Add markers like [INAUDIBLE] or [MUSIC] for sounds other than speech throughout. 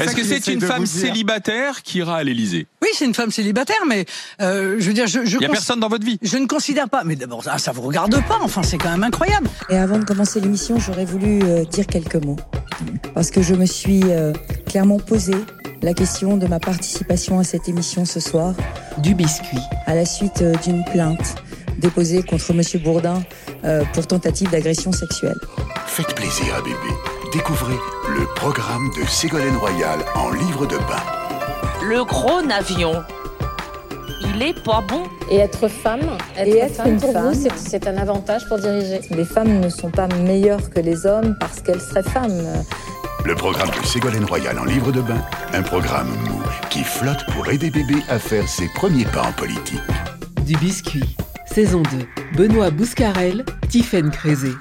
Est-ce que c'est une femme célibataire qui ira à l'Élysée Oui, c'est une femme célibataire, mais euh, je veux dire, je, il n'y a personne dans votre vie. Je ne considère pas, mais d'abord ça, ça vous regarde pas. Enfin, c'est quand même incroyable. Et avant de commencer l'émission, j'aurais voulu euh, dire quelques mots parce que je me suis euh, clairement posé la question de ma participation à cette émission ce soir. Du biscuit. À la suite euh, d'une plainte déposée contre Monsieur Bourdin euh, pour tentative d'agression sexuelle. Faites plaisir à bébé. Découvrez le programme de Ségolène Royal en livre de bain. Le gros navion, il est pas bon. Et être femme, être, Et être femme une pour femme. vous, c'est- c'est un avantage pour diriger. Les femmes ne sont pas meilleures que les hommes parce qu'elles seraient femmes. Le programme de Ségolène Royal en livre de bain. Un programme mou qui flotte pour aider bébé à faire ses premiers pas en politique. Du biscuit. Saison 2. Benoît Bouscarel, Tiffaine Crézé.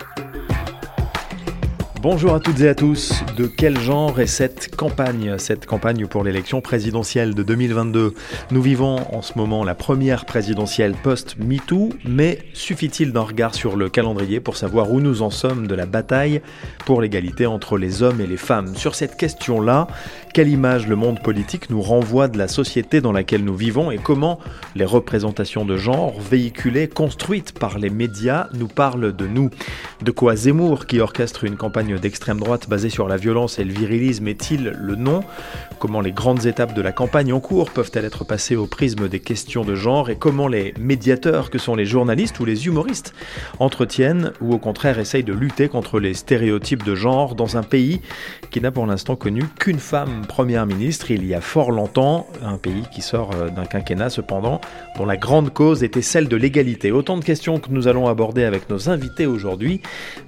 Bonjour à toutes et à tous. De quel genre est cette campagne? Cette campagne pour l'élection présidentielle de 2022. Nous vivons en ce moment la première présidentielle post-MeToo, mais suffit-il d'un regard sur le calendrier pour savoir où nous en sommes de la bataille pour l'égalité entre les hommes et les femmes? Sur cette question-là, quelle image le monde politique nous renvoie de la société dans laquelle nous vivons et comment les représentations de genre véhiculées, construites par les médias, nous parlent de nous? De quoi Zemmour, qui orchestre une campagne d'extrême droite basée sur la violence et le virilisme, est-il le nom? Comment les grandes étapes de la campagne en cours peuvent-elles être passées au prisme des questions de genre? Et comment les médiateurs que sont les journalistes ou les humoristes entretiennent ou au contraire essayent de lutter contre les stéréotypes de genre dans un pays qui n'a pour l'instant connu qu'une femme première ministre il y a fort longtemps, un pays qui sort euh, d'un quinquennat cependant dont la grande cause était celle de l'égalité. Autant de questions que nous allons aborder avec nos invités aujourd'hui.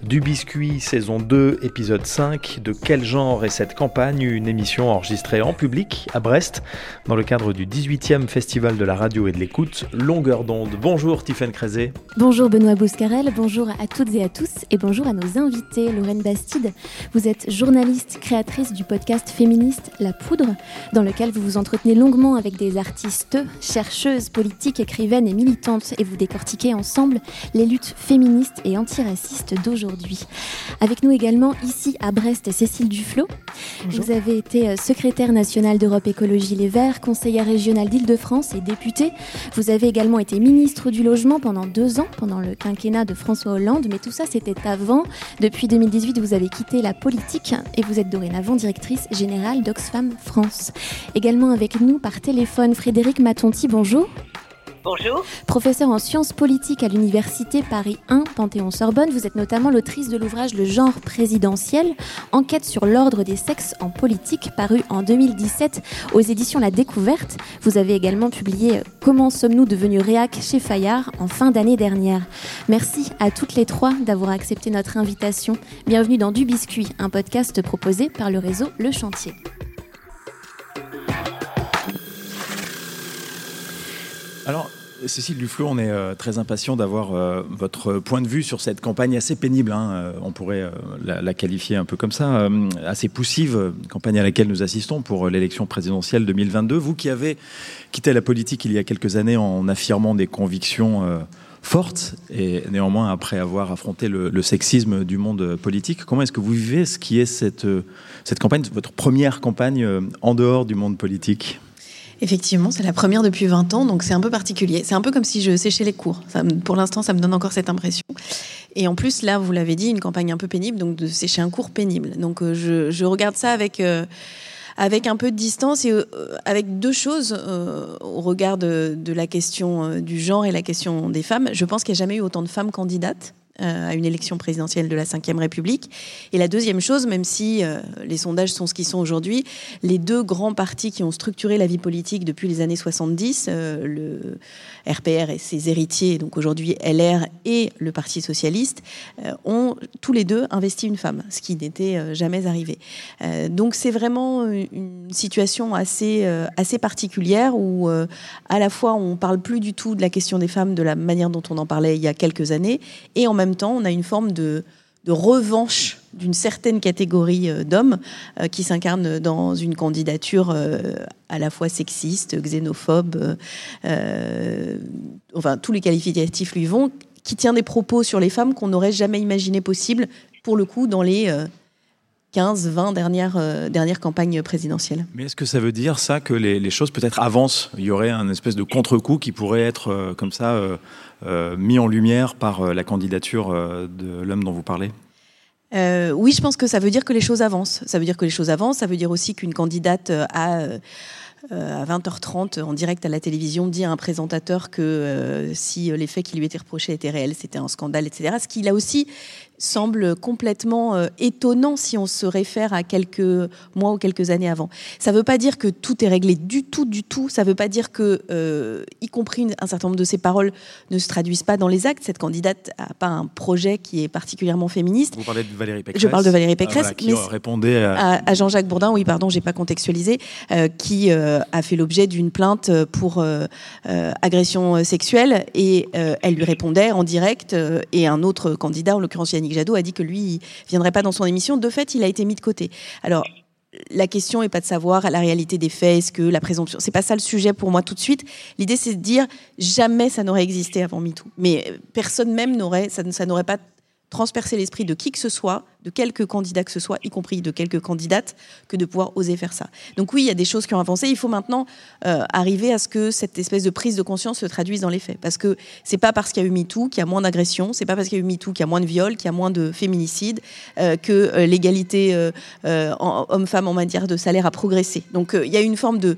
Du biscuit saison 2 épisode 5 de quel genre est cette campagne? Une émission enregistrée en public à Brest dans le cadre du 18e festival de la radio et de l'écoute Longueur d'onde. Bonjour Tiffaine Crézé. Bonjour Benoît Bouscarel, bonjour à toutes et à tous et bonjour à nos invités. Lorraine Bastide, vous êtes journaliste, créatrice du podcast féministe La Poudre, dans lequel vous vous entretenez longuement avec des artistes, chercheuses, politiques, écrivaines et militantes et vous décortiquez ensemble les luttes féministes et antiracistes d'aujourd'hui. Avec nous également ici à Brest, Cécile Duflot. Vous avez été euh, secrétaire nationale d'Europe Écologie Les Verts, conseillère régionale d'Île-de-France et députée. Vous avez également été ministre du Logement pendant deux ans, pendant le quinquennat de François Hollande, mais tout ça c'était avant. Depuis 2018, vous avez quitté la politique et vous êtes dorénavant directrice générale d'Oxfam France. Également avec nous par téléphone, Frédéric Matonti, bonjour. Bonjour. Professeur en sciences politiques à l'université Paris 1 Panthéon-Sorbonne, vous êtes notamment l'autrice de l'ouvrage Le genre présidentiel, enquête sur l'ordre des sexes en politique, paru en 2017 aux éditions La Découverte. Vous avez également publié euh, Comment sommes-nous devenus réac chez Fayard en fin d'année dernière. Merci à toutes les trois d'avoir accepté notre invitation. Bienvenue dans Du Biscuit, un podcast proposé par le réseau Le Chantier. Alors, Cécile Duflo, on est euh, très impatient d'avoir euh, votre point de vue sur cette campagne assez pénible. hein, euh, on pourrait la, qualifier un peu comme ça, assez poussive, campagne à laquelle nous assistons pour l'élection présidentielle 2022. Vous qui avez quitté la politique il y a quelques années en affirmant des convictions fortes et néanmoins après avoir affronté le, sexisme du monde politique, comment est-ce que vous vivez ce qui est cette, campagne, votre première campagne en dehors du monde politique? Effectivement, c'est la première depuis 20 ans, donc c'est un peu particulier. C'est un peu comme si je séchais les cours. Pour l'instant, ça me donne encore cette impression. Et en plus, là, vous l'avez dit, une campagne un peu pénible, donc de sécher un cours pénible. Donc euh, je, regarde ça avec, euh, avec un peu de distance et euh, avec deux choses au regard de, la question du genre et la question des femmes. Je pense qu'il n'y a jamais eu autant de femmes candidates à une élection présidentielle de la Ve République. Et la deuxième chose, même si euh, les sondages sont ce qu'ils sont aujourd'hui, les deux grands partis qui ont structuré la vie politique depuis les années 70, euh, le RPR et ses héritiers, donc aujourd'hui LR et le Parti socialiste, euh, ont tous les deux investi une femme, ce qui n'était euh, jamais arrivé. Euh, donc c'est vraiment une situation assez, euh, assez particulière où euh, à la fois on parle plus du tout de la question des femmes de la manière dont on en parlait il y a quelques années, et en même temps on a une forme de, revanche d'une certaine catégorie euh, d'hommes euh, qui s'incarnent dans une candidature euh, à la fois sexiste, xénophobe, enfin tous les qualificatifs lui vont, qui tient des propos sur les femmes qu'on n'aurait jamais imaginé possible, pour le coup, dans les euh, 15, 20 dernières, dernières campagnes présidentielles. Mais est-ce que ça veut dire ça que les, choses peut-être avancent? Il y aurait un espèce de contre-coup qui pourrait être comme ça mis en lumière par euh, la candidature euh, de l'homme dont vous parlez? Euh, oui, je pense que ça veut dire que les choses avancent. Ça veut dire que les choses avancent. Ça veut dire aussi qu'une candidate euh, euh, euh, à 20h30 en direct à la télévision dit à un présentateur que euh, si les faits qui lui étaient reprochés étaient réels, c'était un scandale, etc. Ce qui là aussi semble complètement euh, étonnant si on se réfère à quelques mois ou quelques années avant. Ça ne veut pas dire que tout est réglé du tout, du tout. Ça ne veut pas dire que, euh, y compris une- un certain nombre de ses paroles, ne se traduisent pas dans les actes. Cette candidate n'a pas un projet qui est particulièrement féministe. Vous parlez de Valérie Pécresse Je parle de Valérie Pécresse, Ah, voilà, qui mais répondait à... à, Jean-Jacques Bourdin, oui, pardon, j'ai pas contextualisé, euh, qui a fait l'objet d'une plainte pour agression sexuelle et elle lui répondait en direct et un autre candidat, en l'occurrence Yannick Jadot, a dit que lui, il viendrait pas dans son émission. De fait, il a été mis de côté. Alors, la question est pas de savoir la réalité des faits, est-ce que la présomption, c'est pas ça le sujet pour moi tout de suite. L'idée c'est de dire jamais ça n'aurait existé avant MeToo, mais euh, personne même n'aurait, ça n'aurait pas transpercé l'esprit de qui que ce soit, de quelque candidat que ce soit, y compris de quelques candidates, que de pouvoir oser faire ça. Donc oui, il y a des choses qui ont avancé. Il faut maintenant euh, arriver à ce que cette espèce de prise de conscience se traduise dans les faits, parce que c'est pas parce qu'il y a eu MeToo qu'il y a moins d'agressions, c'est pas parce qu'il y a eu MeToo qu'il y a moins de viols, qu'il y a moins de féminicides, euh, que euh, l'égalité euh, homme-femme en matière de salaire a progressé. Donc il y a une forme de,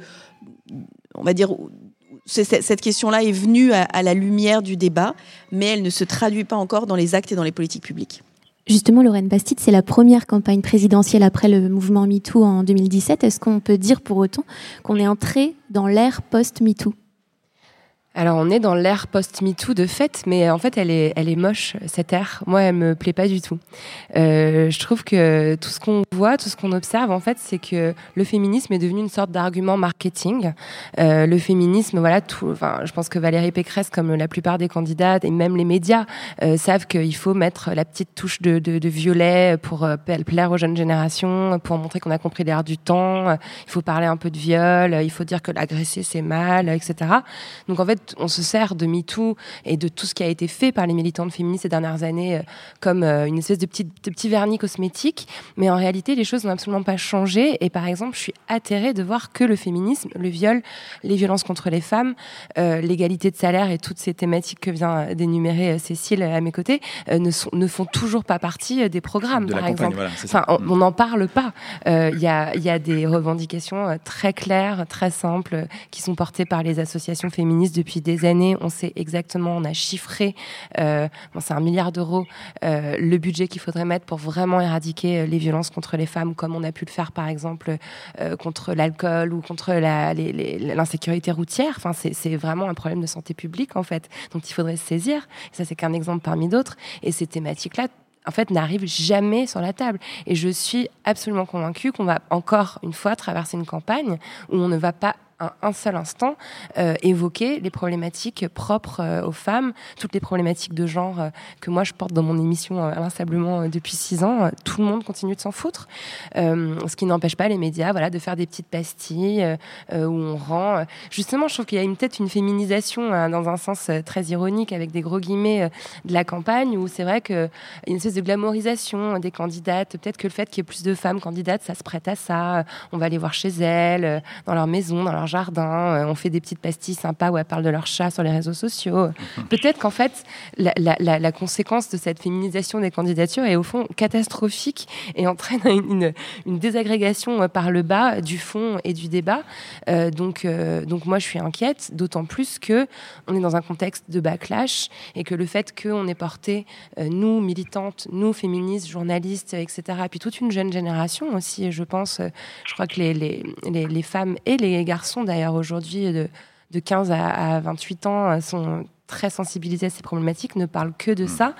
on va dire, cette question-là est venue à, la lumière du débat, mais elle ne se traduit pas encore dans les actes et dans les politiques publiques. Justement, Lorraine Bastide, c'est la première campagne présidentielle après le mouvement MeToo en 2017. Est-ce qu'on peut dire pour autant qu'on est entré dans l'ère post-MeToo? Alors on est dans l'ère post-MeToo de fait, mais en fait elle est, elle est moche cette ère. Moi elle me plaît pas du tout. Euh, je trouve que tout ce qu'on voit, tout ce qu'on observe en fait, c'est que le féminisme est devenu une sorte d'argument marketing. Euh, le féminisme, voilà, tout. Enfin, je pense que Valérie Pécresse, comme la plupart des candidates et même les médias, euh, savent qu'il faut mettre la petite touche de, de, de violet pour euh, plaire aux jeunes générations, pour montrer qu'on a compris l'air du temps. Il faut parler un peu de viol, il faut dire que l'agresser c'est mal, etc. Donc en fait on se sert de MeToo et de tout ce qui a été fait par les militantes féministes ces dernières années euh, comme euh, une espèce de petit, de petit vernis cosmétique. Mais en réalité, les choses n'ont absolument pas changé. Et par exemple, je suis atterrée de voir que le féminisme, le viol, les violences contre les femmes, euh, l'égalité de salaire et toutes ces thématiques que vient d'énumérer Cécile à mes côtés ne, sont, ne font toujours pas partie des programmes, De par exemple. voilà. Enfin, on- on n'en parle pas. Il y, a, y a des revendications très claires, très simples, qui sont portées par les associations féministes depuis des années. On sait exactement, on a chiffré, euh, c'est un milliard d'euros, euh, le budget qu'il faudrait mettre pour vraiment éradiquer euh, les violences contre les femmes, comme on a pu le faire par exemple contre l'alcool ou contre l'insécurité routière. Enfin, c'est vraiment un problème de santé publique en fait, dont il faudrait se saisir. Ça, c'est qu'un exemple parmi d'autres. Et ces thématiques-là, en fait, n'arrivent jamais sur la table. Et je suis absolument convaincue qu'on va encore une fois traverser une campagne où on ne va pas un, seul instant euh, évoquer les problématiques propres euh, aux femmes, toutes les problématiques de genre euh, que moi je porte dans mon émission euh, inlassablement depuis six ans. Tout le monde continue de s'en foutre, ce qui n'empêche pas les médias, voilà, de faire des petites pastilles où on rend. justement, je trouve qu'il y a une- peut-être une féminisation hein, dans un sens très ironique avec des gros guillemets de la campagne où c'est vrai que une espèce de glamorisation des candidates. Peut-être que le fait qu'il y ait plus de femmes candidates, ça se prête à ça. On va les voir chez elles, dans leur maison, dans leur jardin. Euh, On fait des petites pastilles sympas où elles parlent de leur chat sur les réseaux sociaux. [LAUGHS] Peut-être qu'en fait, la, la- la- la conséquence de cette féminisation des candidatures est au fond catastrophique et entraîne une, désagrégation euh, par le bas du fond et du débat. Euh, donc, euh, donc moi, je suis inquiète, d'autant plus que on est dans un contexte de backlash et que le fait qu'on ait porté, euh, nous, militantes, nous, féministes, journalistes, etc., et puis toute une jeune génération aussi, je pense, je crois que les, les, les, les femmes et les garçons, d'ailleurs, aujourd'hui, de, de 15 à, à 28 ans, euh, sont très sensibilisés à ces problématiques, ne parlent que de ça.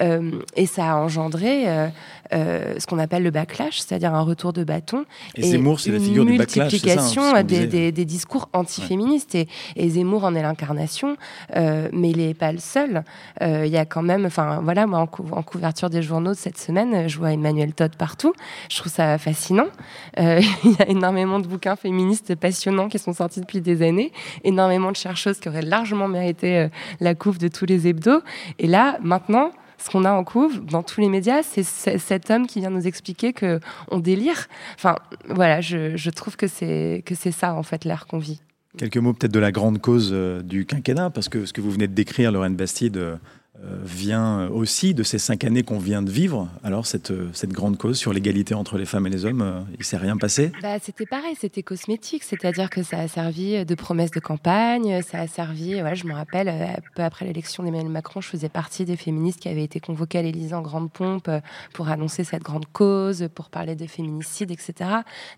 Euh, et ça a engendré euh, euh, ce qu'on appelle le backlash, c'est-à-dire un retour de bâton. Et Zemmour, c'est la figure du backlash, ça, hein, multiplication qu'on des, des, des discours antiféministes. Et, et Zemmour en est l'incarnation, euh, mais il n'est pas le seul. Euh, Il y a quand même, enfin voilà, moi en, cou- en couverture des journaux de cette semaine, je vois Emmanuel Todd partout. Je trouve ça fascinant. Euh, [LAUGHS] Il y a énormément de bouquins féministes passionnants qui sont sortis depuis des années, énormément de chercheuses qui auraient largement mérité la couve de tous les hebdos. Et là, maintenant, ce qu'on a en couve dans tous les médias, c'est cet homme qui vient nous expliquer que on délire. Enfin, voilà, je, trouve que c'est ça en fait l'air qu'on vit. Quelques mots peut-être de la grande cause euh, du quinquennat, parce que ce que vous venez de décrire, Lorraine Bastide, vient aussi de ces cinq années qu'on vient de vivre. Alors, cette, euh, cette grande cause sur l'égalité entre les femmes et les hommes, euh, il s'est rien passé? Bah, C'était pareil, c'était cosmétique, c'est-à-dire que ça a servi de promesse de campagne, ça a servi, voilà, je me rappelle, peu après l'élection d'Emmanuel Macron, je faisais partie des féministes qui avaient été convoquées à l'Élysée en grande pompe pour annoncer cette grande cause, pour parler des féminicides, etc.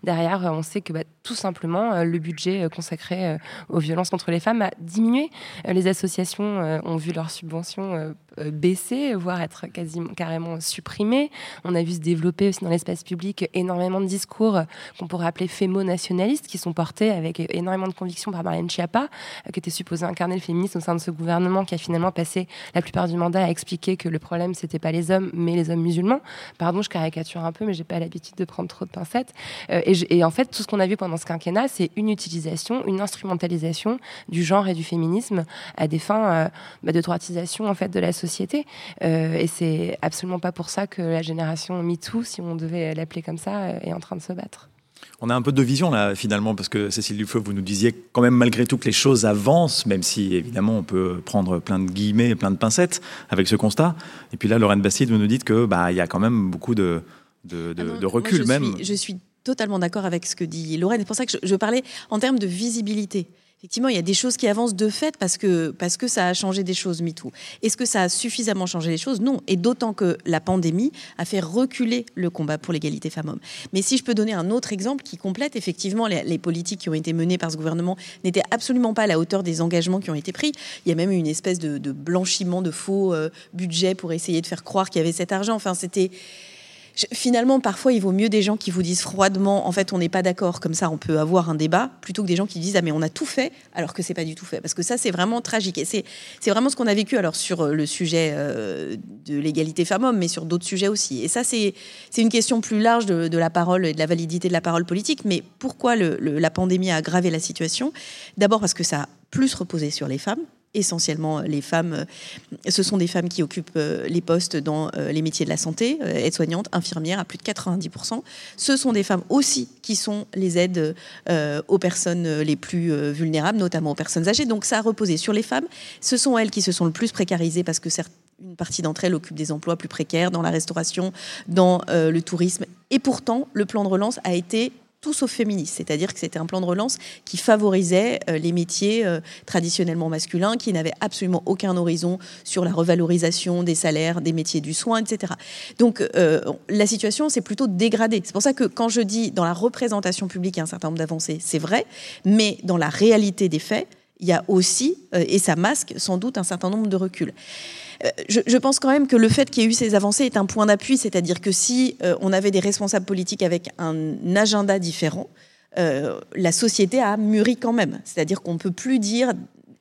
Derrière, on sait que bah, tout simplement, le budget consacré aux violences contre les femmes a diminué. Les associations ont vu leurs subventions euh, baisser, voire être quasiment carrément supprimé. On a vu se développer aussi dans l'espace public énormément de discours qu'on pourrait appeler fémo-nationalistes, qui sont portés avec énormément de conviction par Marianne Schiappa, euh, qui était supposée incarner le féminisme au sein de ce gouvernement, qui a finalement passé la plupart du mandat à expliquer que le problème c'était pas les hommes, mais les hommes musulmans. Pardon, je caricature un peu, mais j'ai pas l'habitude de prendre trop de pincettes. Euh, et, en fait, tout ce qu'on a vu pendant ce quinquennat, c'est une utilisation, une instrumentalisation du genre et du féminisme à des fins bah, de droitisation en fait de la société. Euh, et c'est absolument pas pour ça que la génération MeToo, si on devait l'appeler comme ça, euh, est en train de se battre. On a un peu de vision là finalement parce que Cécile Dufeu, vous nous disiez quand même malgré tout que les choses avancent, même si évidemment on peut prendre plein de guillemets et plein de pincettes avec ce constat. Et puis là, Lorraine Bastide, vous nous dites que bah il y a quand même beaucoup de de, ah recul je même. Suis, je suis totalement d'accord avec ce que dit Lorraine. C'est pour ça que je parlais en termes de visibilité effectivement, il y a des choses qui avancent de fait parce que, parce que ça a changé des choses, MeToo. Est-ce que ça a suffisamment changé les choses? Non. Et d'autant que la pandémie a fait reculer le combat pour l'égalité femmes-hommes. Mais si je peux donner un autre exemple qui complète, effectivement, les, politiques qui ont été menées par ce gouvernement n'étaient absolument pas à la hauteur des engagements qui ont été pris. Il y a même eu une espèce de, blanchiment de faux euh, budget pour essayer de faire croire qu'il y avait cet argent. Enfin, c'était finalement, parfois, il vaut mieux des gens qui vous disent froidement, en fait, on n'est pas d'accord, comme ça, on peut avoir un débat, plutôt que des gens qui disent, ah, mais on a tout fait, alors que c'est pas du tout fait. Parce que ça, c'est vraiment tragique. Et c'est vraiment ce qu'on a vécu, alors, sur euh, le sujet euh, de l'égalité femmes-hommes, mais sur d'autres sujets aussi. Et ça, c'est une question plus large de, la parole et de la validité de la parole politique. Mais pourquoi la pandémie a aggravé la situation? D'abord parce que ça a plus reposé sur les femmes, essentiellement les femmes. Ce sont des femmes qui occupent euh, les postes dans euh, les métiers de la santé, euh, aides-soignantes, infirmières, à plus de 90%. Ce sont des femmes aussi qui sont les aides aux personnes les plus vulnérables, notamment aux personnes âgées. Donc ça a reposé sur les femmes. Ce sont elles qui se sont le plus précarisées parce que une partie d'entre elles occupent des emplois plus précaires dans la restauration, dans le tourisme. Et pourtant, le plan de relance a été tout sauf féministe, c'est-à-dire que c'était un plan de relance qui favorisait euh, les métiers euh, traditionnellement masculins, qui n'avait absolument aucun horizon sur la revalorisation des salaires, des métiers du soin, etc. Donc euh, la situation s'est plutôt dégradée. C'est pour ça que quand je dis dans la représentation publique, il y a un certain nombre d'avancées, c'est vrai, mais dans la réalité des faits, il y a aussi, et ça masque sans doute un certain nombre de reculs. Euh, je, pense quand même que le fait qu'il y ait eu ces avancées est un point d'appui, c'est-à-dire que si euh, on avait des responsables politiques avec un agenda différent, euh, la société a mûri quand même. C'est-à-dire qu'on ne peut plus dire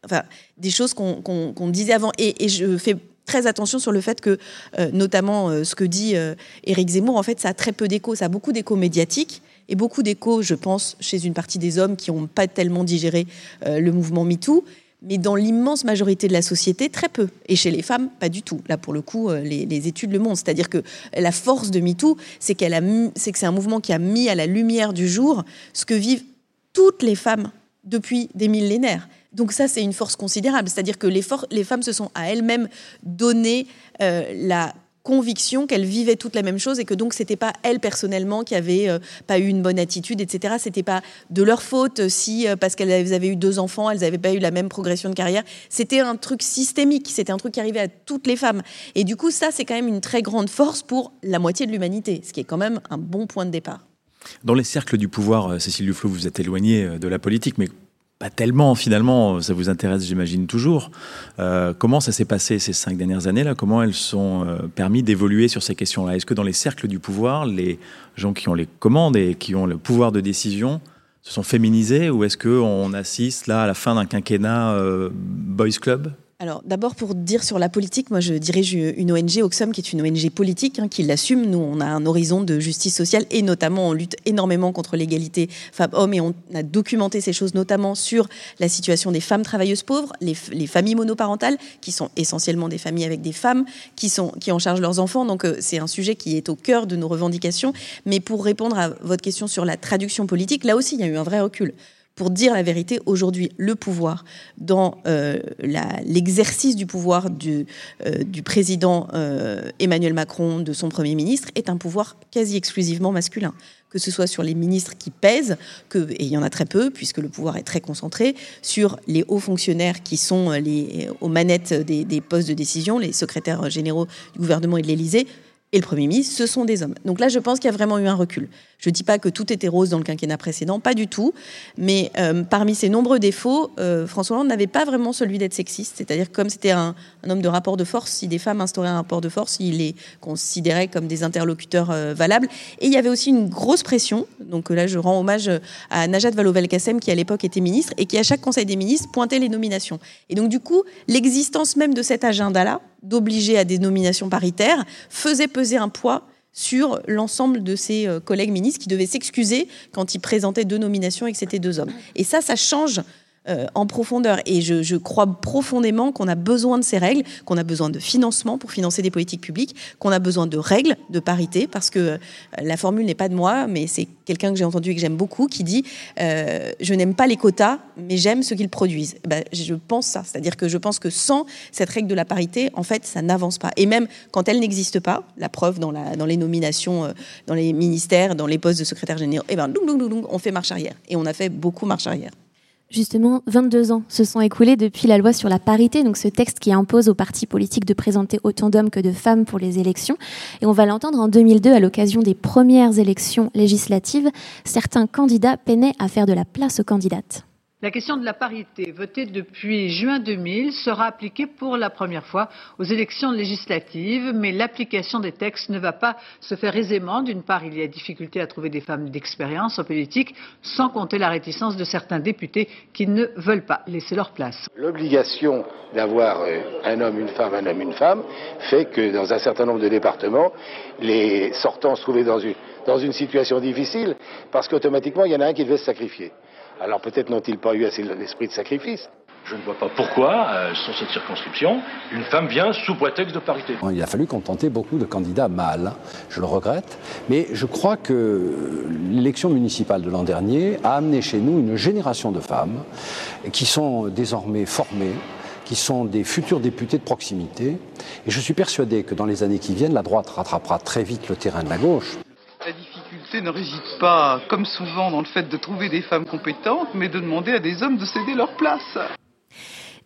enfin, des choses qu'on disait avant. Et, je fais très attention sur le fait que, notamment ce que dit Éric Zemmour, en fait, ça a très peu d'écho, ça a beaucoup d'écho médiatique et beaucoup d'écho, je pense, chez une partie des hommes qui n'ont pas tellement digéré le mouvement MeToo mais dans l'immense majorité de la société, très peu. Et chez les femmes, pas du tout. Là, pour le coup, euh, les, études le montrent. C'est-à-dire que la force de MeToo, c'est que c'est un mouvement qui a mis à la lumière du jour ce que vivent toutes les femmes depuis des millénaires. Donc ça, c'est une force considérable. C'est-à-dire que les, les, femmes se sont à elles-mêmes donné euh, la conviction qu'elles vivaient toutes la même chose et que donc c'était pas elles personnellement qui avaient euh, pas eu une bonne attitude, etc. C'était pas de leur faute si euh, parce qu'elles avaient eu deux enfants, elles n'avaient pas eu la même progression de carrière. C'était un truc systémique, c'était un truc qui arrivait à toutes les femmes. Et du coup, ça c'est quand même une très grande force pour la moitié de l'humanité, ce qui est quand même un bon point de départ. Dans les cercles du pouvoir, euh, Cécile Duflot, vous êtes éloignée de la politique, mais pas tellement finalement, ça vous intéresse j'imagine toujours. Euh, comment ça s'est passé ces cinq dernières années-là? Comment elles sont euh, permis d'évoluer sur ces questions-là? Est-ce que dans les cercles du pouvoir, les gens qui ont les commandes et qui ont le pouvoir de décision se sont féminisés ou est-ce qu'on assiste là à la fin d'un quinquennat euh, Boys Club? Alors d'abord pour dire sur la politique, moi je dirige une ONG Oxfam qui est une ONG politique hein, qui l'assume. Nous on a un horizon de justice sociale et notamment on lutte énormément contre l'égalité femmes-hommes et on a documenté ces choses notamment sur la situation des femmes travailleuses pauvres, les, familles monoparentales qui sont essentiellement des familles avec des femmes qui sont qui en chargent leurs enfants. Donc euh, c'est un sujet qui est au cœur de nos revendications. Mais pour répondre à votre question sur la traduction politique, là aussi il y a eu un vrai recul pour dire la vérité, aujourd'hui, le pouvoir, dans euh, l'exercice du pouvoir du, euh, président euh, Emmanuel Macron, de son Premier ministre, est un pouvoir quasi exclusivement masculin. Que ce soit sur les ministres qui pèsent, et il y en a très peu, puisque le pouvoir est très concentré, sur les hauts fonctionnaires qui sont aux manettes des, des postes de décision, les secrétaires généraux du gouvernement et de l'Élysée, et le Premier ministre, ce sont des hommes. Donc là, je pense qu'il y a vraiment eu un recul. Je ne dis pas que tout était rose dans le quinquennat précédent, pas du tout. Mais euh, parmi ses nombreux défauts, euh, François Hollande n'avait pas vraiment celui d'être sexiste. C'est-à-dire comme c'était un, homme de rapport de force, si des femmes instauraient un rapport de force, il les considérait comme des interlocuteurs euh, valables. Et il y avait aussi une grosse pression. Donc là, je rends hommage à Najat Vallaud-Belkacem, qui à l'époque était ministre, et qui à chaque Conseil des ministres pointait les nominations. Et donc du coup, l'existence même de cet agenda-là, d'obliger à des nominations paritaires, faisait peser un poids sur l'ensemble de ses euh, collègues ministres qui devaient s'excuser quand ils présentaient deux nominations et que c'était deux hommes. Et ça, ça change euh, en profondeur. Et je, crois profondément qu'on a besoin de ces règles, qu'on a besoin de financement pour financer des politiques publiques, qu'on a besoin de règles de parité, parce que euh, la formule n'est pas de moi, mais c'est quelqu'un que j'ai entendu et que j'aime beaucoup qui dit euh, Je n'aime pas les quotas, mais j'aime ce qu'ils produisent. Eh ben, je pense ça. C'est-à-dire que je pense que sans cette règle de la parité, en fait, ça n'avance pas. Et même quand elle n'existe pas, la preuve dans, les nominations, dans les ministères, dans les postes de secrétaire général, eh ben, on fait marche arrière. Et on a fait beaucoup marche arrière. Justement, 22 ans se sont écoulés depuis la loi sur la parité, donc ce texte qui impose aux partis politiques de présenter autant d'hommes que de femmes pour les élections. Et on va l'entendre en 2002 à l'occasion des premières élections législatives. Certains candidats peinaient à faire de la place aux candidates. La question de la parité, votée depuis juin 2000, sera appliquée pour la première fois aux élections législatives, mais l'application des textes ne va pas se faire aisément. D'une part, il y a difficulté à trouver des femmes d'expérience en politique, sans compter la réticence de certains députés qui ne veulent pas laisser leur place. L'obligation d'avoir euh, un homme, une femme, un homme, une femme, fait que dans un certain nombre de départements, les sortants se trouvaient dans une, dans une situation difficile, parce qu'automatiquement, il y en a un qui devait se sacrifier. Alors peut-être n'ont-ils pas eu assez l'esprit de sacrifice. Je ne vois pas pourquoi, euh, sur cette circonscription, une femme vient sous prétexte de parité. Il a fallu contenter beaucoup de candidats mâles, je le regrette, mais je crois que l'élection municipale de l'an dernier a amené chez nous une génération de femmes qui sont désormais formées, qui sont des futurs députés de proximité, et je suis persuadé que dans les années qui viennent, la droite rattrapera très vite le terrain de la gauche ne réside pas, comme souvent, dans le fait de trouver des femmes compétentes, mais de demander à des hommes de céder leur place.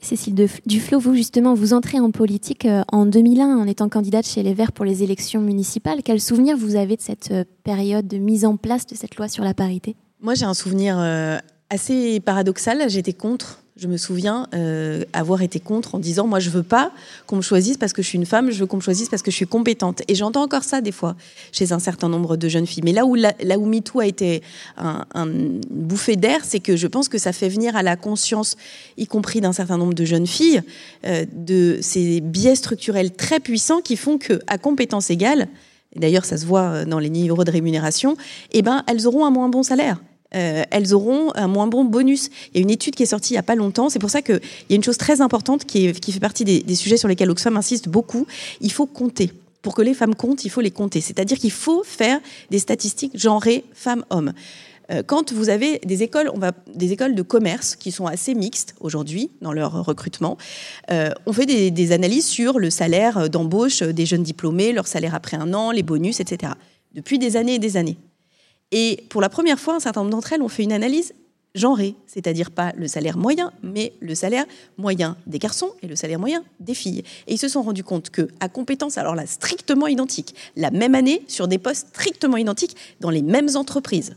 Cécile Duflo, vous justement, vous entrez en politique euh, en 2001 en étant candidate chez les Verts pour les élections municipales. Quel souvenir vous avez de cette euh, période de mise en place de cette loi sur la parité? Moi, j'ai un souvenir euh, assez paradoxal. J'étais contre je me souviens euh, avoir été contre en disant moi je veux pas qu'on me choisisse parce que je suis une femme, je veux qu'on me choisisse parce que je suis compétente. Et j'entends encore ça des fois chez un certain nombre de jeunes filles. Mais là où là où MeToo a été un, bouffée d'air, c'est que je pense que ça fait venir à la conscience, y compris d'un certain nombre de jeunes filles, euh, de ces biais structurels très puissants qui font que à compétence égale, d'ailleurs ça se voit dans les niveaux de rémunération, eh ben elles auront un moins bon salaire. Euh, elles auront un moins bon bonus. Il y a une étude qui est sortie il n'y a pas longtemps. C'est pour ça qu'il y a une chose très importante qui, fait partie des, sujets sur lesquels Oxfam insiste beaucoup. Il faut compter. Pour que les femmes comptent, il faut les compter. C'est-à-dire qu'il faut faire des statistiques genrées femmes-hommes. Euh, quand vous avez des écoles, on va, des écoles de commerce qui sont assez mixtes aujourd'hui dans leur recrutement, euh, on fait des, des analyses sur le salaire d'embauche des jeunes diplômés, leur salaire après un an, les bonus, etc. Depuis des années et des années. Et pour la première fois, un certain nombre d'entre elles ont fait une analyse genrée, c'est-à-dire pas le salaire moyen, mais le salaire moyen des garçons et le salaire moyen des filles. Et ils se sont rendus compte que, à compétences alors là strictement identiques, la même année sur des postes strictement identiques dans les mêmes entreprises,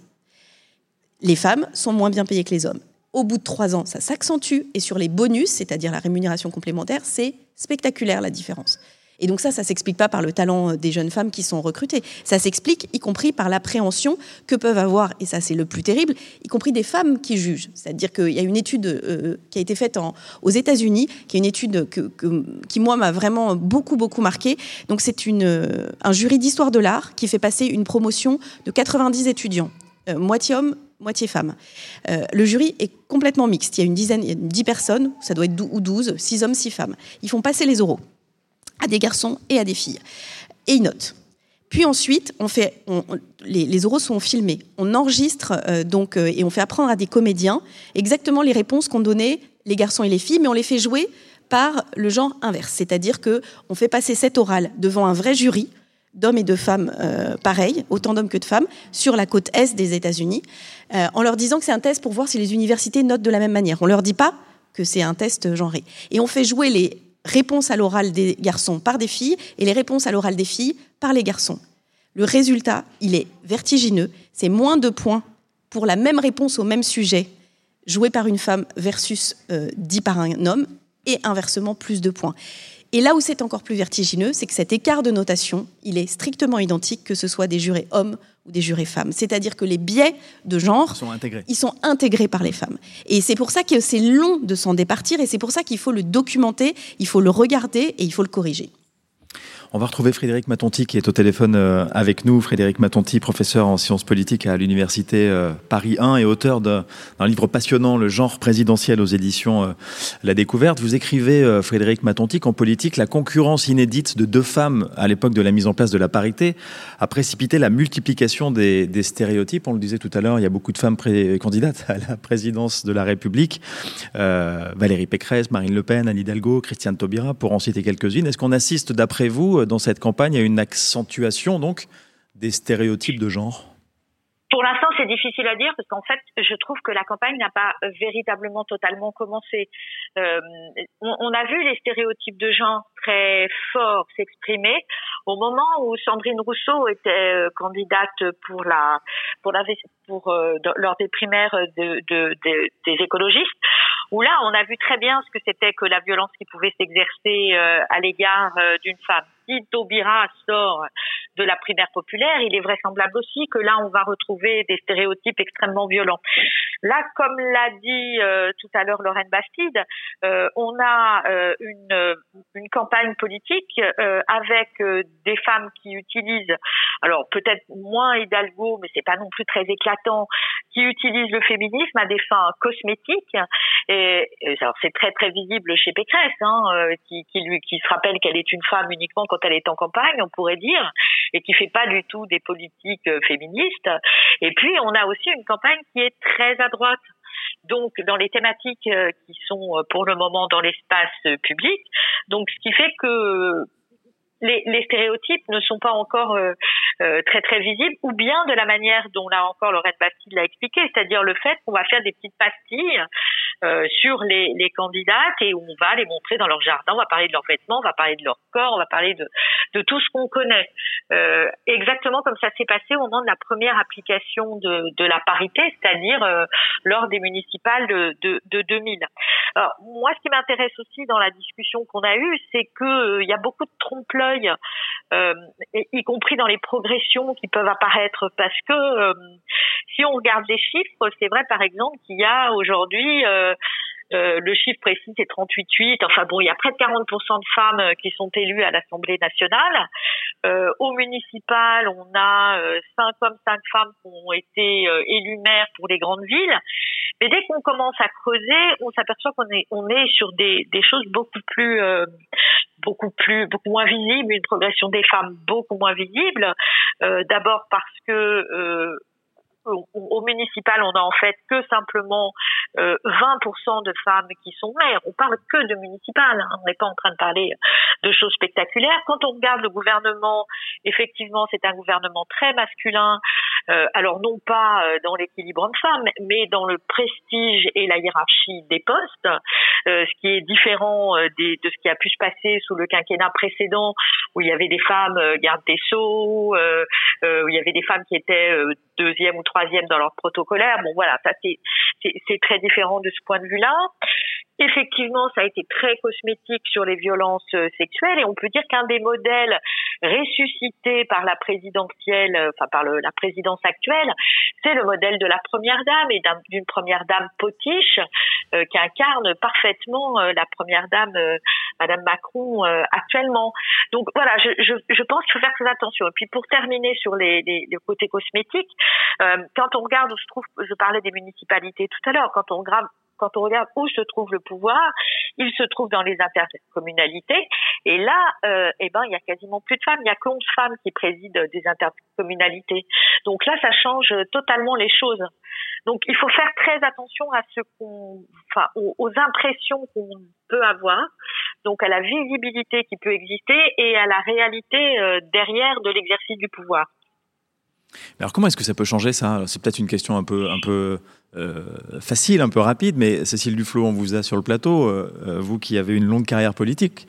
les femmes sont moins bien payées que les hommes. Au bout de trois ans, ça s'accentue et sur les bonus, c'est-à-dire la rémunération complémentaire, c'est spectaculaire la différence. Et donc ça, ça s'explique pas par le talent des jeunes femmes qui sont recrutées. Ça s'explique, y compris par l'appréhension que peuvent avoir, et ça c'est le plus terrible, y compris des femmes qui jugent. C'est-à-dire qu'il y a une étude euh, qui a été faite aux États-Unis, qui est une étude qui moi m'a vraiment beaucoup beaucoup marqué. Donc c'est une euh, un jury d'histoire de l'art qui fait passer une promotion de 90 étudiants, euh, moitié hommes, moitié femmes. le jury est complètement mixte. Il y a une dizaine, il y a 10 personnes, ça doit être 12 ou 12, 6 hommes, 6 femmes. Ils font passer les oraux à des garçons et à des filles. Et ils notent. Puis ensuite, on fait, les, oraux sont filmés. On enregistre euh, donc euh, et on fait apprendre à des comédiens exactement les réponses qu'ont données les garçons et les filles, mais on les fait jouer par le genre inverse, c'est-à-dire que on fait passer cet oral devant un vrai jury d'hommes et de femmes euh, pareils, autant d'hommes que de femmes, sur la côte est des États-Unis, en leur disant que c'est un test pour voir si les universités notent de la même manière. On leur dit pas que c'est un test genré. Et on fait jouer les réponses à l'oral des garçons par des filles et les réponses à l'oral des filles par les garçons. Le résultat, il est vertigineux. C'est moins de points pour la même réponse au même sujet joué par une femme versus euh, dit par un homme et inversement plus de points. Et là où c'est encore plus vertigineux, c'est que cet écart de notation, il est strictement identique que ce soit des jurés hommes ou des jurés femmes. C'est-à-dire que les biais de genre, sont intégrés. ils sont intégrés par les femmes. Et c'est pour ça que c'est long de s'en départir et c'est pour ça qu'il faut le documenter, il faut le regarder et il faut le corriger. On va retrouver Frédéric Matonti qui est au téléphone euh, avec nous. Frédéric Matonti, professeur en sciences politiques à l'université euh, Paris 1 et auteur d'un livre passionnant, Le genre présidentiel aux éditions euh, La Découverte. Vous écrivez, Frédéric Matonti, qu'en politique, la concurrence inédite de deux femmes à l'époque de la mise en place de la parité a précipité la multiplication des, des stéréotypes. On le disait tout à l'heure, il y a beaucoup de femmes candidates à la présidence de la République. Valérie Pécresse, Marine Le Pen, Anne Hidalgo, Christiane Taubira, pour en citer quelques-unes. Est-ce qu'on assiste, d'après vous, dans cette campagne à une accentuation donc des stéréotypes de genre pour l'instant, c'est difficile à dire parce qu'en fait, je trouve que la campagne n'a pas véritablement totalement commencé. Euh, on, a vu les stéréotypes de genre très forts s'exprimer au moment où Sandrine Rousseau était euh, candidate pour la pour la pour euh, lors des primaires de, de, de, des écologistes où là, on a vu très bien ce que c'était que la violence qui pouvait s'exercer euh, à l'égard euh, d'une femme. Taubira sort de la primaire populaire, il est vraisemblable aussi que là, on va retrouver des stéréotypes extrêmement violents. Là, comme l'a dit euh, tout à l'heure Lorraine Bastide, on a une, une campagne politique avec des femmes qui utilisent, alors peut-être moins Hidalgo, mais c'est pas non plus très éclatant, qui utilisent le féminisme à des fins cosmétiques et alors c'est très très visible chez Pécresse, hein, euh, qui, qui, lui qui se rappelle qu'elle est une femme uniquement quand elle est en campagne, on pourrait dire, et qui fait pas du tout des politiques euh, féministes. Et puis on a aussi une campagne qui est très à droite. Donc dans les thématiques euh, qui sont pour le moment dans l'espace public, donc ce qui fait que les, les, stéréotypes ne sont pas encore euh, euh, très très visibles, ou bien de la manière dont là encore Lorette Bastille l'a expliqué, c'est-à-dire le fait qu'on va faire des petites pastilles euh, sur les, les, candidates et on va les montrer dans leur jardin, on va parler de leurs vêtements, on va parler de leur corps, on va parler de, de tout ce qu'on connaît. Euh, exactement comme ça s'est passé au moment de la première application de, de la parité, c'est-à-dire euh, lors des municipales de, de, de 2000. Alors, moi, ce qui m'intéresse aussi dans la discussion qu'on a eue, c'est qu'il y a beaucoup de euh, y compris dans les progressions qui peuvent apparaître, parce que euh, si on regarde les chiffres, c'est vrai par exemple qu'il y a aujourd'hui euh, le chiffre précis c'est 38,8. Enfin bon, il y a près de 40% de femmes qui sont élues à l'Assemblée nationale. au municipal, on a 5 hommes, 5 femmes qui ont été élus maires pour les grandes villes. Mais dès qu'on commence à creuser, on s'aperçoit qu'on est, on est sur des, des choses beaucoup plus, euh, beaucoup plus, beaucoup moins visibles, une progression des femmes beaucoup moins visible. Euh, D'abord parce que euh, au, municipal, on a en fait que simplement euh, 20% de femmes qui sont maires. On parle que de municipal. Hein. On n'est pas en train de parler de choses spectaculaires. Quand on regarde le gouvernement, effectivement, c'est un gouvernement très masculin. Euh, alors non pas euh, dans l'équilibre homme-femme, mais dans le prestige et la hiérarchie des postes, ce qui est différent des, de ce qui a pu se passer sous le quinquennat précédent, où il y avait des femmes gardes des sceaux, où il y avait des femmes qui étaient deuxième ou troisième dans leur protocolaire. Bon voilà, ça c'est c'est très différent de ce point de vue-là. Effectivement, ça a été très cosmétique sur les violences euh, sexuelles et on peut dire qu'un des modèles ressuscités par la présidentielle, euh, enfin par le, la présidence actuelle, c'est le modèle de la première dame et d'une première dame potiche euh, qui incarne parfaitement la première dame, Madame Macron, actuellement. Donc voilà, je, je, je pense qu'il faut faire très attention. Et puis pour terminer sur les, les, les côtés cosmétiques, quand on regarde où se trouve, je parlais des municipalités tout à l'heure, quand on grave quand on regarde où se trouve le pouvoir, il se trouve dans les intercommunalités. Et là, euh, eh ben, il y a quasiment plus de femmes. Il y a que 11 femmes qui président des intercommunalités. Donc là, ça change totalement les choses. Donc il faut faire très attention à ce qu'on, enfin, aux, impressions qu'on peut avoir, donc à la visibilité qui peut exister et à la réalité euh, derrière de l'exercice du pouvoir. alors comment est-ce que ça peut changer ça? C'est peut-être une question un peu, un peu euh, facile, un peu rapide, mais Cécile Duflot, on vous a sur le plateau, euh, euh, vous qui avez une longue carrière politique.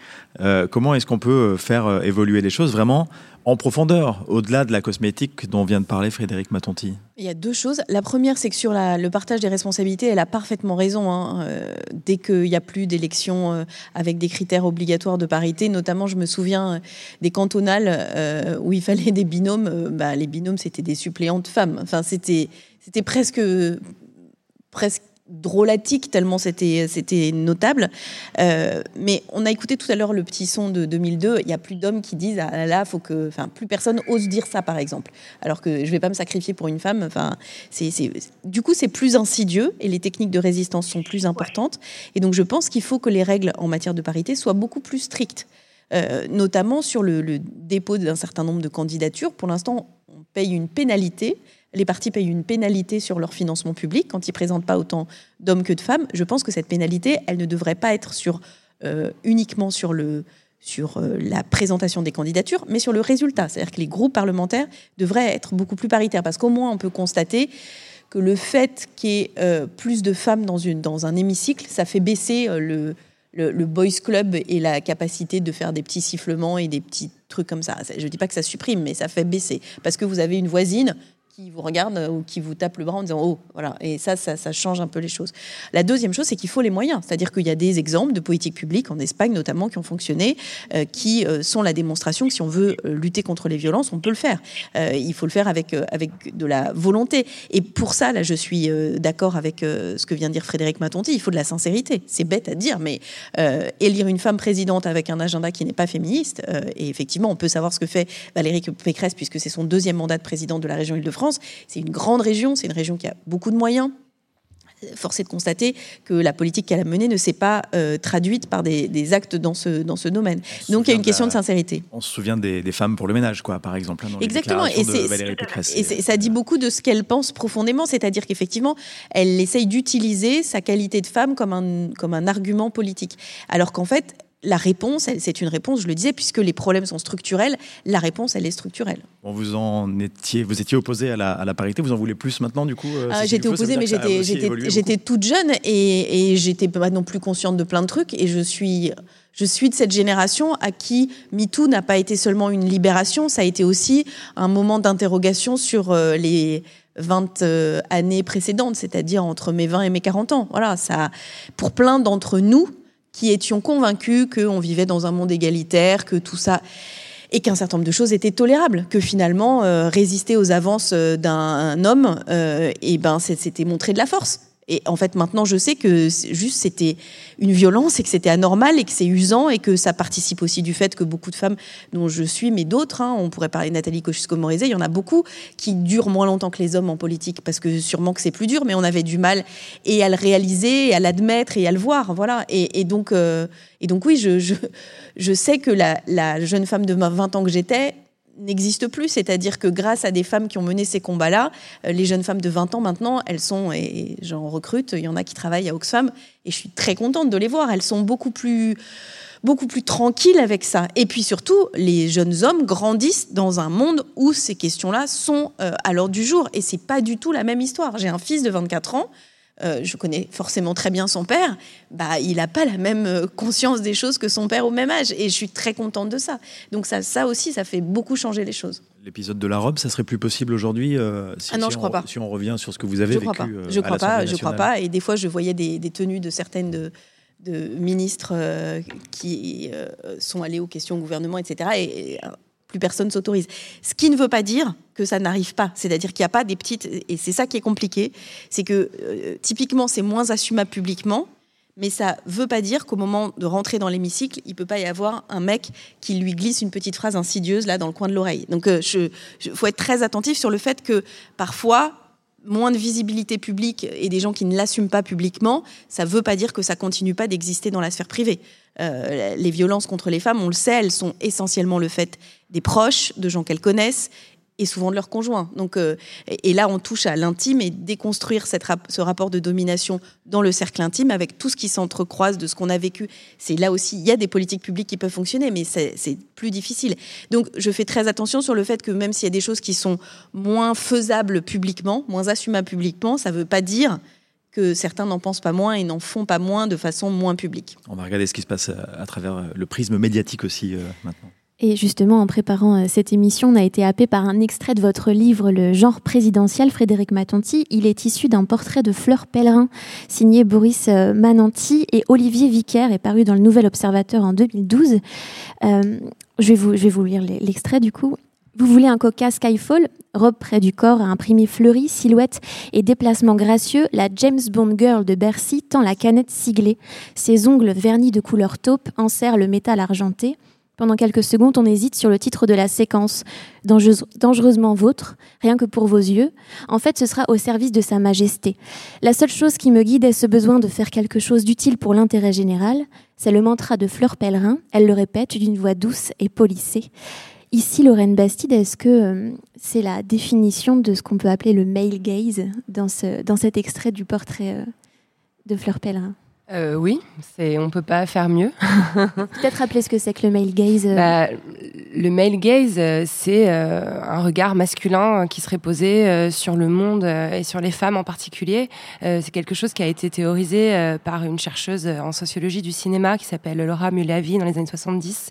comment est-ce qu'on peut faire évoluer les choses vraiment en profondeur, au-delà de la cosmétique dont vient de parler Frédéric Matonti? Il y a deux choses. La première, c'est que sur le partage des responsabilités, elle a parfaitement raison. Hein. dès qu'il n'y a plus d'élections avec des critères obligatoires de parité, notamment, je me souviens des cantonales où il fallait des binômes. Bah, les binômes, c'était des suppléantes femmes. Enfin, c'était presque presque drôlatique tellement c'était notable. Euh, mais on a écouté tout à l'heure le petit son de 2002. Il y a plus d'hommes qui disent ah là faut que, enfin plus personne ose dire ça par exemple. Alors que je vais pas me sacrifier pour une femme. Enfin c'est du coup c'est plus insidieux et les techniques de résistance sont plus importantes. Et donc je pense qu'il faut que les règles en matière de parité soient beaucoup plus strictes. Euh, notamment sur le, le dépôt d'un certain nombre de candidatures. Pour l'instant, on paye une pénalité les partis payent une pénalité sur leur financement public quand ils présentent pas autant d'hommes que de femmes. Je pense que cette pénalité, elle ne devrait pas être sur, euh, uniquement sur, le, sur euh, la présentation des candidatures, mais sur le résultat. C'est-à-dire que les groupes parlementaires devraient être beaucoup plus paritaires, parce qu'au moins on peut constater que le fait qu'il y ait euh, plus de femmes dans, une, dans un hémicycle, ça fait baisser le, le, le, boys club et la capacité de faire des petits sifflements et des petits trucs comme ça. Je ne dis pas que ça supprime, mais ça fait baisser. Parce que vous avez une voisine qui vous regarde euh, ou qui vous tape le bras en disant oh voilà et ça, ça, ça change un peu les choses. La deuxième chose c'est qu'il faut les moyens, c'est-à-dire qu'il y a des exemples de politiques publiques en Espagne notamment qui ont fonctionné, euh, qui euh, sont la démonstration que si on veut lutter contre les violences, on peut le faire. il faut le faire avec avec de la volonté et pour ça là je suis d'accord avec ce que vient de dire Frédéric Matonti, il faut de la sincérité. C'est bête à dire mais élire une femme présidente avec un agenda qui n'est pas féministe et effectivement on peut savoir ce que fait Valérie Pécresse puisque c'est son deuxième mandat de présidente de la région Île-de-France c'est une grande région, c'est une région qui a beaucoup de moyens. Force est de constater que la politique qu'elle a menée ne s'est pas euh, traduite par des, actes dans ce, dans ce domaine. Donc il y a une question de, sincérité. On se souvient des, femmes pour le ménage, quoi, par exemple. Hein, Exactement. et, et ça dit beaucoup de ce qu'elle pense profondément, c'est-à-dire qu'effectivement, elle essaye d'utiliser sa qualité de femme comme un, comme un argument politique. Alors qu'en fait, la réponse, c'est une réponse, je le disais, puisque les problèmes sont structurels, la réponse, elle est structurelle. Bon, vous en étiez, vous étiez opposé à la, parité, vous en voulez plus maintenant, du coup euh, ah, J'étais opposée, mais j'étais toute jeune et, et j'étais pas non plus consciente de plein de trucs. Et je suis, je suis de cette génération à qui MeToo n'a pas été seulement une libération, ça a été aussi un moment d'interrogation sur euh, les 20 euh, années précédentes, c'est-à-dire entre mes 20 et mes 40 ans. Voilà, ça, pour plein d'entre nous, qui étions convaincus qu'on vivait dans un monde égalitaire, que tout ça et qu'un certain nombre de choses étaient tolérables, que finalement euh, résister aux avances euh, d'un homme, euh, et ben c'était montrer de la force. Et en fait, maintenant, je sais que juste c'était une violence et que c'était anormal et que c'est usant et que ça participe aussi du fait que beaucoup de femmes dont je suis, mais d'autres, hein, on pourrait parler Nathalie Kosciusko-Morizet, il y en a beaucoup qui durent moins longtemps que les hommes en politique parce que sûrement que c'est plus dur, mais on avait du mal et à le réaliser, et à l'admettre et à le voir, voilà. Et, donc, euh, et donc oui, je, je, je sais que la, la jeune femme de 20 ans que j'étais n'existe plus. C'est-à-dire que grâce à des femmes qui ont mené ces combats-là, euh, les jeunes femmes de 20 ans maintenant, elles sont, et j'en recrute, il y en a qui travaillent à Oxfam, et je suis très contente de les voir. Elles sont beaucoup plus beaucoup plus tranquilles avec ça. Et puis surtout, les jeunes hommes grandissent dans un monde où ces questions-là sont euh, à l'ordre du jour. Et c'est pas du tout la même histoire. J'ai un fils de 24 ans. Euh, je connais forcément très bien son père, bah, il n'a pas la même euh, conscience des choses que son père au même âge. Et je suis très contente de ça. Donc ça, ça aussi, ça fait beaucoup changer les choses. L'épisode de la robe, ça serait plus possible aujourd'hui euh, si, ah non, je crois on, pas. si on revient sur ce que vous avez je vécu crois pas. je crois pas, je crois pas. Et des fois, je voyais des, tenues de certaines de, de ministres qui sont allés aux questions au gouvernement, etc. Et, plus personne s'autorise. Ce qui ne veut pas dire que ça n'arrive pas. C'est-à-dire qu'il n'y a pas des petites. Et c'est ça qui est compliqué. C'est que typiquement, c'est moins assumable publiquement mais ça veut pas dire qu'au moment de rentrer dans l'hémicycle, il peut pas y avoir un mec qui lui glisse une petite phrase insidieuse là dans le coin de l'oreille. Donc, il euh, faut être très attentif sur le fait que parfois moins de visibilité publique et des gens qui ne l'assument pas publiquement, ça veut pas dire que ça continue pas d'exister dans la sphère privée. Euh, les violences contre les femmes, on le sait, elles sont essentiellement le fait des proches, de gens qu'elles connaissent, et souvent de leur conjoint. Donc, euh, et là, on touche à l'intime et déconstruire ce rapport de domination dans le cercle intime avec tout ce qui s'entrecroise de ce qu'on a vécu. C'est là aussi, il y a des politiques publiques qui peuvent fonctionner, mais c'est plus difficile. Donc, je fais très attention sur le fait que même s'il y a des choses qui sont moins faisables publiquement, moins assumables publiquement, ça ne veut pas dire que certains n'en pensent pas moins et n'en font pas moins de façon moins publique. On va regarder ce qui se passe à, travers le prisme médiatique aussi euh, maintenant. Et justement, en préparant euh, cette émission, on a été happé par un extrait de votre livre Le genre présidentiel, Frédéric Matonti. Il est issu d'un portrait de Fleur Pellerin, signé Boris euh, Mananti et Olivier Vicaire, est paru dans le Nouvel Observateur en 2012. Euh, je, vais vous, je lire l'extrait du coup. Vous voulez un coca Skyfall? Robe près du corps, imprimé fleuri, silhouette et déplacement gracieux, la James Bond Girl de Bercy tend la canette siglée. Ses ongles vernis de couleur taupe enserrent le métal argenté. Pendant quelques secondes, on hésite sur le titre de la séquence, Dangereusement vôtre, rien que pour vos yeux. En fait, ce sera au service de Sa Majesté. La seule chose qui me guide est ce besoin de faire quelque chose d'utile pour l'intérêt général. C'est le mantra de Fleur Pellerin. Elle le répète d'une voix douce et polissée. Ici, Lorraine Bastide, est-ce que euh, c'est la définition de ce qu'on peut appeler le male gaze dans, ce, dans cet extrait du portrait euh, de Fleur Pellerin? Euh, oui, c'est, on peut pas faire mieux. [LAUGHS] Peut-être rappeler ce que c'est que le male gaze. Euh. Bah, le male gaze, euh, c'est un regard masculin qui serait posé sur le monde et sur les femmes en particulier. c'est quelque chose qui a été théorisé par une chercheuse en sociologie du cinéma qui s'appelle Laura Mulavi dans les années 70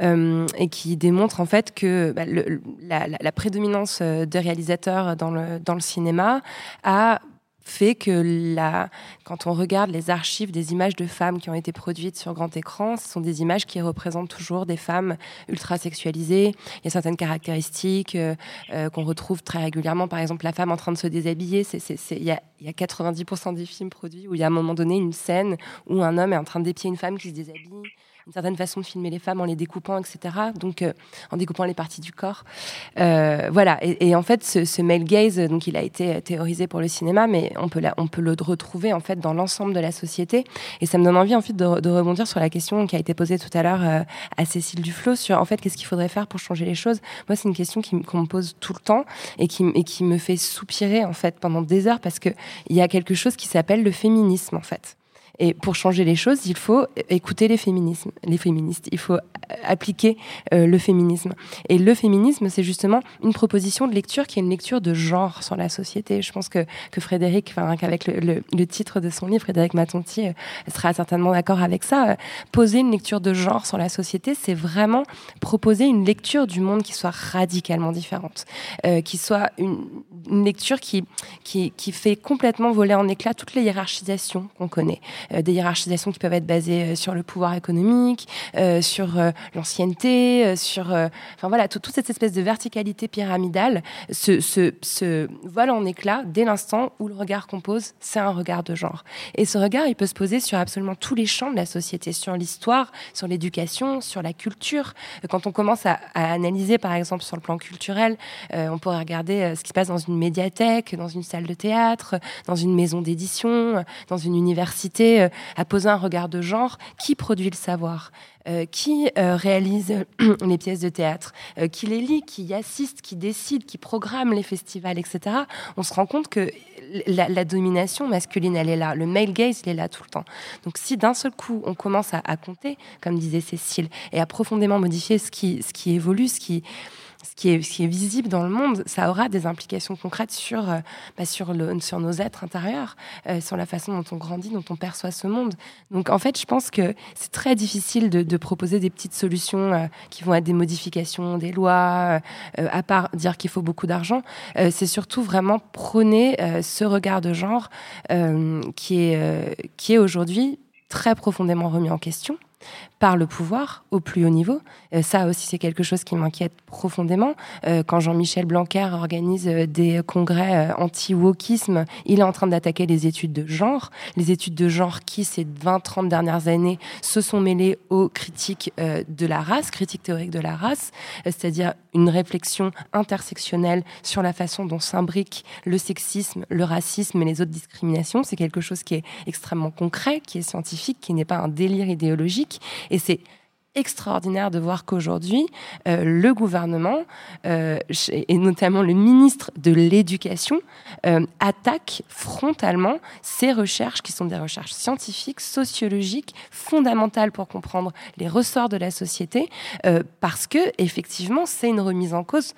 et qui démontre en fait que bah, la, la, prédominance de réalisateurs dans le, dans le cinéma a fait que la, quand on regarde les archives des images de femmes qui ont été produites sur grand écran, ce sont des images qui représentent toujours des femmes ultra sexualisées. Il y a certaines caractéristiques euh, euh, qu'on retrouve très régulièrement. Par exemple, la femme en train de se déshabiller. Il, y y a 90% des films produits où il y a à un moment donné une scène où un homme est en train dépier une femme qui se déshabille une certaine façon de filmer les femmes en les découpant, etc. Donc, euh, en découpant les parties du corps. Euh, voilà. Et, en fait, ce, male gaze, donc, il a été théorisé pour le cinéma, mais on peut, on peut le retrouver en fait dans l'ensemble de la société. Et ça me donne envie en fait de, rebondir sur la question qui a été posée tout à l'heure euh, à Cécile Duflo sur en fait qu'est-ce qu'il faudrait faire pour changer les choses. Moi, c'est une question qu'on me pose tout le temps et qui, et qui me fait soupirer en fait pendant des heures parce que il y a quelque chose qui s'appelle le féminisme en fait. Et pour changer les choses, il faut écouter les féminismes, les féministes. Il faut appliquer euh, le féminisme. Et le féminisme, c'est justement une proposition de lecture qui est une lecture de genre sur la société. Je pense que, que Frédéric, enfin, avec le, le, titre de son livre, Frédéric Matonti, euh, sera certainement d'accord avec ça. Euh, poser une lecture de genre sur la société, c'est vraiment proposer une lecture du monde qui soit radicalement différente, qui soit une, une lecture qui, qui, qui fait complètement voler en éclats toutes les hiérarchisations qu'on connaît. Euh, des hiérarchisations qui peuvent être basées euh, sur le pouvoir économique, euh, sur l'ancienneté, sur, enfin voilà, toute cette espèce de verticalité pyramidale se, se, se vole en éclats dès l'instant où le regard qu'on pose, c'est un regard de genre. Et ce regard, il peut se poser sur absolument tous les champs de la société, sur l'histoire, sur l'éducation, sur la culture. Quand on commence à, analyser, par exemple, sur le plan culturel, on pourrait regarder ce qui se passe dans une médiathèque, dans une salle de théâtre, dans une maison d'édition, dans une université euh, à poser un regard de genre. Qui produit le savoir? Euh, qui euh, réalise [CLEARS THROAT] les pièces de théâtre, qui les lit, qui y assiste, qui décide, qui programme les festivals, etc. On se rend compte que la, domination masculine, elle est là. Le male gaze, il est là tout le temps. Donc si d'un seul coup, on commence à, compter, comme disait Cécile, et à profondément modifier ce qui évolue, ce qui ce qui, est, visible dans le monde, ça aura des implications concrètes sur, euh, bah, nos êtres intérieurs, euh, sur la façon dont on grandit, dont on perçoit ce monde. Donc en fait, je pense que c'est très difficile de, proposer des petites solutions euh, qui vont être des modifications des lois, à part dire qu'il faut beaucoup d'argent. c'est surtout vraiment prôner ce regard de genre qui est aujourd'hui très profondément remis en question par le pouvoir au plus haut niveau. Euh, ça aussi, c'est quelque chose qui m'inquiète profondément. Euh, quand Jean-Michel Blanquer organise euh, des congrès anti-wokisme, il est en train d'attaquer les études de genre. Les études de genre qui, ces 20-30 dernières années, se sont mêlées aux critiques de la race, critiques théoriques de la race, c'est-à-dire une réflexion intersectionnelle sur la façon dont s'imbriquent le sexisme, le racisme et les autres discriminations. C'est quelque chose qui est extrêmement concret, qui est scientifique, qui n'est pas un délire idéologique. Et c'est extraordinaire de voir qu'aujourd'hui, euh, le gouvernement, euh, et notamment le ministre de l'Éducation, euh, attaque frontalement ces recherches qui sont des recherches scientifiques, sociologiques, fondamentales pour comprendre les ressorts de la société, parce que effectivement, c'est une remise en cause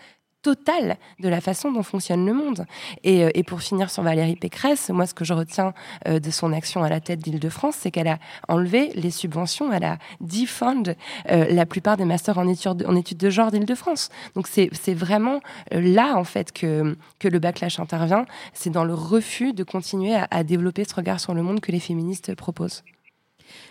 totale de la façon dont fonctionne le monde. Et, euh, et, pour finir sur Valérie Pécresse, moi, ce que je retiens euh, de son action à la tête d'Île-de-France, c'est qu'elle a enlevé les subventions, elle a defund euh, la plupart des masters en études, de genre d'Île-de-France. Donc c'est vraiment là, en fait, que, que le backlash intervient. C'est dans le refus de continuer à développer ce regard sur le monde que les féministes proposent.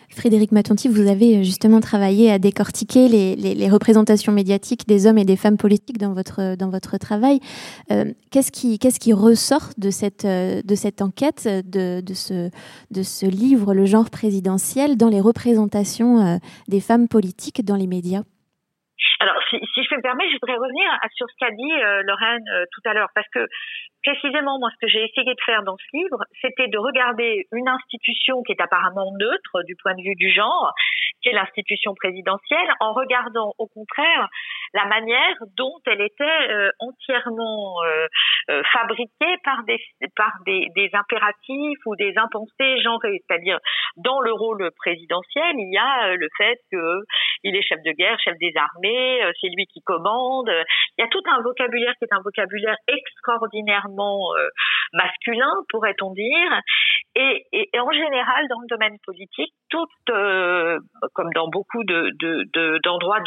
Frédéric Matonti, vous avez euh, justement travaillé à décortiquer les, représentations médiatiques des hommes et des femmes politiques dans votre, dans votre travail. Euh, qu'est-ce, qui, ressort de cette, euh, enquête, de, ce, livre, Le genre présidentiel, dans les représentations des femmes politiques dans les médias? Alors, si, je me permets, je voudrais revenir sur ce qu'a dit Lorraine tout à l'heure, parce que précisément, moi, ce que j'ai essayé de faire dans ce livre, c'était de regarder une institution qui est apparemment neutre du point de vue du genre, est l'institution présidentielle, en regardant au contraire la manière dont elle était euh, entièrement euh, euh, fabriquée par des par des, des, impératifs ou des impensés genrés, c'est-à-dire dans le rôle présidentiel, il y a le fait que il est chef de guerre, chef des armées, c'est lui qui commande. Il y a tout un vocabulaire qui est un vocabulaire extraordinairement euh, masculin, pourrait-on dire. Et, en général, dans le domaine politique, tout, euh, comme dans beaucoup d'endroits de,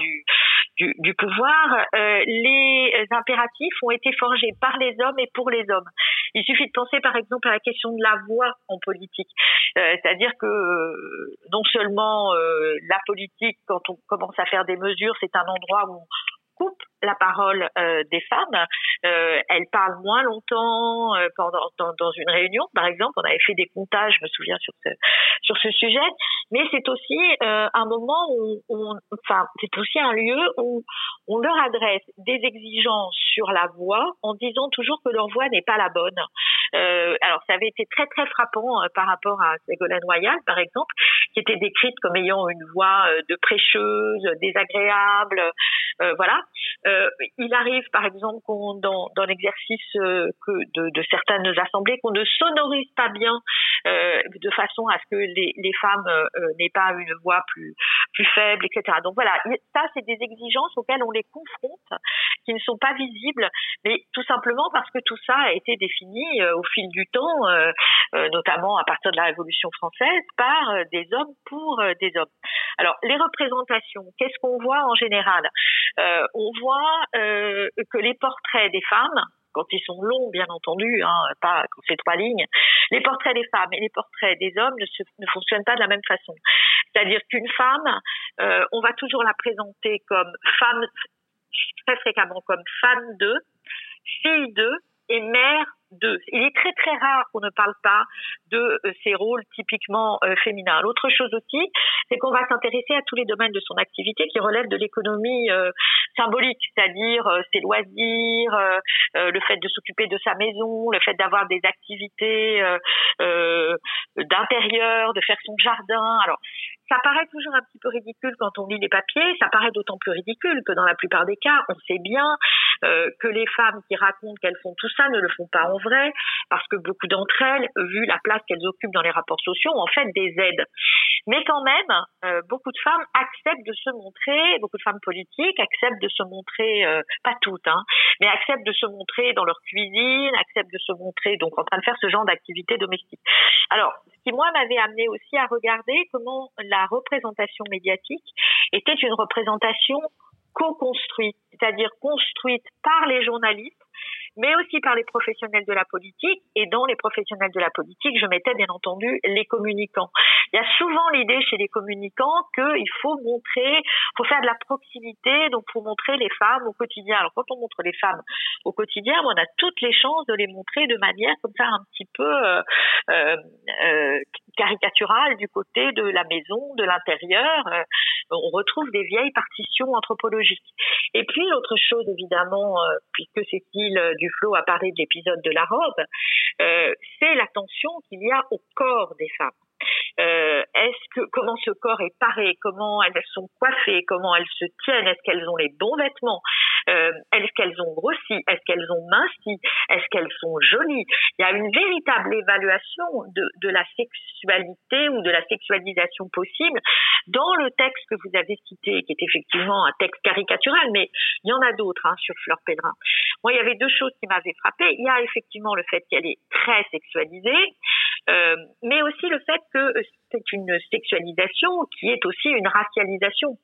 du, du, pouvoir, euh, les impératifs ont été forgés par les hommes et pour les hommes. Il suffit de penser par exemple à la question de la voix en politique. C'est-à-dire que non seulement la politique, quand on commence à faire des mesures, c'est un endroit où coupe la parole euh, des femmes. Euh, elles parlent moins longtemps euh, pendant dans, dans, une réunion, par exemple. On avait fait des comptages, je me souviens sur ce sur ce sujet. Mais c'est aussi euh, un moment où, on, enfin, c'est aussi un lieu où on leur adresse des exigences sur la voix en disant toujours que leur voix n'est pas la bonne. Alors, ça avait été très très frappant par rapport à Ségolène Royal, par exemple, qui était décrite comme ayant une voix de prêcheuse, désagréable, voilà. Euh, il arrive, par exemple, dans, dans l'exercice euh, de, de, certaines assemblées, qu'on ne sonorise pas bien euh, de façon à ce que les, les femmes n'aient pas une voix plus plus faible, etc. Donc voilà, ça c'est des exigences auxquelles on les confronte, qui ne sont pas visibles, mais tout simplement parce que tout ça a été défini au fil du temps, notamment à partir de la Révolution française, par des hommes pour des hommes. Alors les représentations, qu'est-ce qu'on voit en général? On voit euh, que les portraits des femmes, quand ils sont longs, bien entendu, hein, pas quand c'est trois lignes, les portraits des femmes et les portraits des hommes ne, ne fonctionnent pas de la même façon. C'est-à-dire qu'une femme, euh, on va toujours la présenter comme femme, très fréquemment comme femme de, fille de et mère de. Il est très très rare qu'on ne parle pas de euh, ces rôles typiquement euh, féminins. L'autre chose aussi, c'est qu'on va s'intéresser à tous les domaines de son activité qui relèvent de l'économie euh, symbolique, c'est-à-dire ses loisirs, le fait de s'occuper de sa maison, le fait d'avoir des activités d'intérieur, de faire son jardin. Alors ça paraît toujours un petit peu ridicule quand on lit les papiers, ça paraît d'autant plus ridicule que dans la plupart des cas, on sait bien euh, que les femmes qui racontent qu'elles font tout ça ne le font pas en vrai, parce que beaucoup d'entre elles, vu la place qu'elles occupent dans les rapports sociaux, ont en fait des aides. Mais quand même, euh, beaucoup de femmes acceptent de se montrer, beaucoup de femmes politiques acceptent de se montrer, euh, pas toutes, hein, mais acceptent de se montrer dans leur cuisine, acceptent de se montrer donc en train de faire ce genre d'activité domestique. Alors, ce qui moi m'avait amené aussi à regarder comment la la représentation médiatique était une représentation co-construite, c'est-à-dire construite par les journalistes, mais aussi par les professionnels de la politique. Et dans les professionnels de la politique, je mettais bien entendu les communicants. Il y a souvent l'idée chez les communicants qu'il faut montrer, faut faire de la proximité, donc faut montrer les femmes au quotidien. Alors quand on montre les femmes au quotidien, on a toutes les chances de les montrer de manière comme ça un petit peu euh, euh, euh caricaturale du côté de la maison, de l'intérieur. On retrouve des vieilles partitions anthropologiques. Et puis l'autre chose évidemment, puisque Cécile Duflo a parlé de l'épisode de la robe, c'est l'attention qu'il y a au corps des femmes. Euh, est-ce que comment ce corps est paré, comment elles sont coiffées, comment elles se tiennent, est-ce qu'elles ont les bons vêtements, euh, est-ce qu'elles ont grossi, est-ce qu'elles ont minci, est-ce qu'elles sont jolies? Il y a une véritable évaluation de, de la sexualité ou de la sexualisation possible dans le texte que vous avez cité, qui est effectivement un texte caricatural, mais il y en a d'autres hein, sur Fleur Pédrin. Moi, il y avait deux choses qui m'avaient frappé. Il y a effectivement le fait qu'elle est très sexualisée, euh, mais aussi le fait que euh, c'est une sexualisation qui est aussi une racialisation.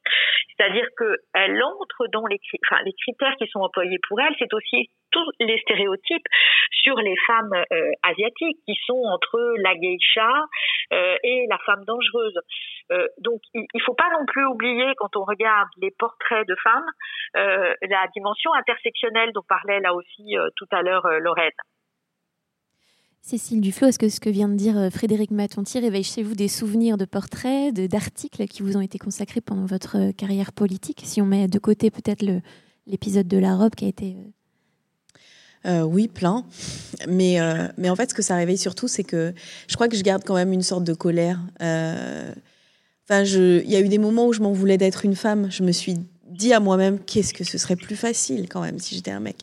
C'est-à-dire qu'elle entre dans les, enfin, les critères qui sont employés pour elle, c'est aussi tous les stéréotypes sur les femmes euh, asiatiques qui sont entre la geisha et la femme dangereuse. Donc il ne faut pas non plus oublier quand on regarde les portraits de femmes la dimension intersectionnelle dont parlait là aussi tout à l'heure Lorraine. Cécile Duflo, est-ce que ce que vient de dire euh, Frédéric Matonti réveille chez vous des souvenirs de portraits, d'articles qui vous ont été consacrés pendant votre euh, carrière politique? Si on met de côté peut-être l'épisode de la robe qui a été... Euh, oui, plein. Mais, mais en fait, ce que ça réveille surtout, c'est que je crois que je garde quand même une sorte de colère. Enfin, il y a eu des moments où je m'en voulais d'être une femme. Je me suis dit à moi-même, qu'est-ce que ce serait plus facile quand même si j'étais un mec.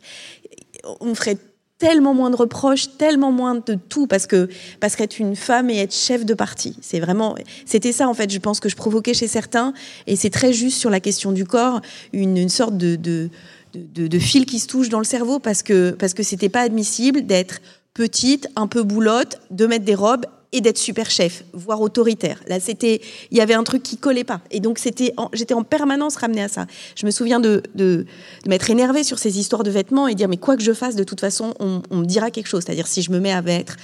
On ferait tellement moins de reproches, tellement moins de tout, parce que parce qu'être une femme et être chef de parti, c'est vraiment, c'était ça en fait. Je pense que je provoquais chez certains, et c'est très juste sur la question du corps, une, sorte de, de de, de, fil qui se touche dans le cerveau parce que parce que c'était pas admissible d'être petite, un peu boulotte, de mettre des robes et d'être super chef, voire autoritaire. Là, c'était, il y avait un truc qui collait pas. Et donc, c'était, j'étais en permanence ramenée à ça. Je me souviens de, de, m'être énervée sur ces histoires de vêtements et dire, mais quoi que je fasse, de toute façon, on, on me dira quelque chose. C'est-à-dire, si je me mets à mettre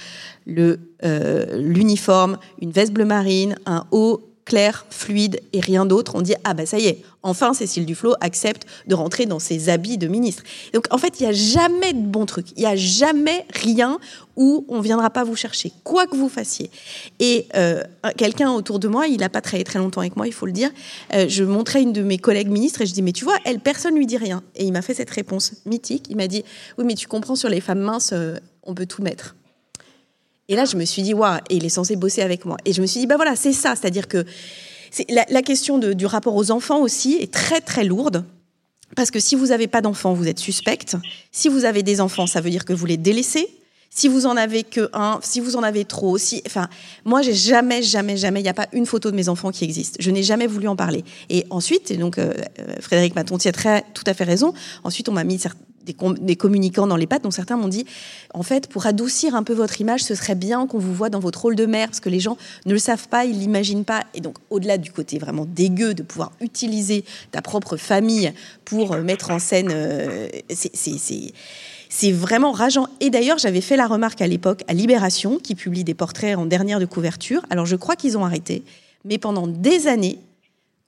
euh, l'uniforme, une veste bleu marine, un haut clair, fluide et rien d'autre, on dit ah bah ça y est, enfin Cécile Duflot accepte de rentrer dans ses habits de ministre. Donc en fait, il n'y a jamais de bon truc, il n'y a jamais rien où on viendra pas vous chercher, quoi que vous fassiez. Et euh, quelqu'un autour de moi, il n'a pas travaillé très longtemps avec moi, il faut le dire, euh, je montrais une de mes collègues ministres et je dis mais tu vois, elle, personne lui dit rien. Et il m'a fait cette réponse mythique, il m'a dit oui mais tu comprends sur les femmes minces, euh, on peut tout mettre. Et là, je me suis dit, waouh, il est censé bosser avec moi. Et je me suis dit, bah voilà, c'est ça. C'est-à-dire que la, question du rapport aux enfants aussi est très, très lourde. Parce que si vous n'avez pas d'enfants, vous êtes suspecte. Si vous avez des enfants, ça veut dire que vous les délaissez. Si vous en avez que un, si vous en avez trop, si, enfin, moi, j'ai jamais, jamais, jamais, il n'y a pas une photo de mes enfants qui existe. Je n'ai jamais voulu en parler. Et ensuite, donc, euh, euh Frédéric Matonti a tout à fait raison. Ensuite, on m'a mis des, communicants dans les pattes, dont certains m'ont dit, en fait, pour adoucir un peu votre image, ce serait bien qu'on vous voit dans votre rôle de mère, parce que les gens ne le savent pas, ils l'imaginent pas. Et donc, au-delà du côté vraiment dégueu de pouvoir utiliser ta propre famille pour euh, mettre en scène, euh, c'est vraiment rageant. Et d'ailleurs, j'avais fait la remarque à l'époque à Libération, qui publie des portraits en dernière de couverture. Alors, je crois qu'ils ont arrêté, mais pendant des années,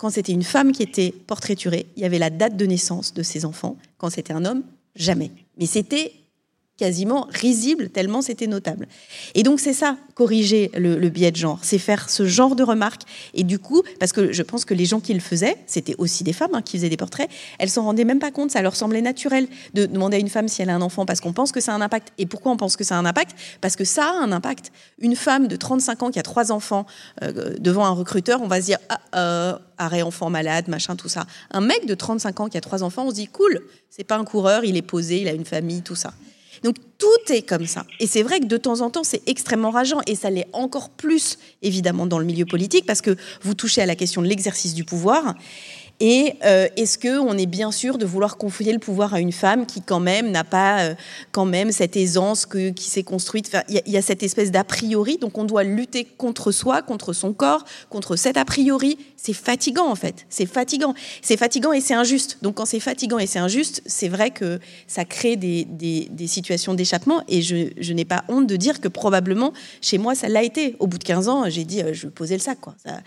quand c'était une femme qui était portraiturée, il y avait la date de naissance de ses enfants. Quand c'était un homme, Jamais. Mais c'était quasiment risible, tellement c'était notable. Et donc c'est ça, corriger le, biais de genre, c'est faire ce genre de remarques. Et du coup, parce que je pense que les gens qui le faisaient, c'était aussi des femmes hein, qui faisaient des portraits, elles s'en rendaient même pas compte, ça leur semblait naturel de demander à une femme si elle a un enfant, parce qu'on pense que ça a un impact. Et pourquoi on pense que ça a un impact? Parce que ça a un impact. Une femme de 35 ans qui a trois enfants euh, devant un recruteur, on va se dire, ah, euh, arrêt enfant malade, machin, tout ça. Un mec de 35 ans qui a trois enfants, on se dit, cool, c'est pas un coureur, il est posé, il a une famille, tout ça. Donc tout est comme ça. Et c'est vrai que de temps en temps, c'est extrêmement rageant. Et ça l'est encore plus, évidemment, dans le milieu politique, parce que vous touchez à la question de l'exercice du pouvoir. Et euh, est-ce qu'on est bien sûr de vouloir confier le pouvoir à une femme qui quand même n'a pas euh, quand même cette aisance que, qui s'est construite? Il y, a cette espèce d'a priori, donc on doit lutter contre soi, contre son corps, contre cet a priori. C'est fatigant en fait, c'est fatigant. C'est fatigant et c'est injuste. Donc quand c'est fatigant et c'est injuste, c'est vrai que ça crée des, des, des situations d'échappement et je, je n'ai pas honte de dire que probablement chez moi ça l'a été. Au bout de 15 ans, j'ai dit euh, je poser le sac. Quoi. Ça,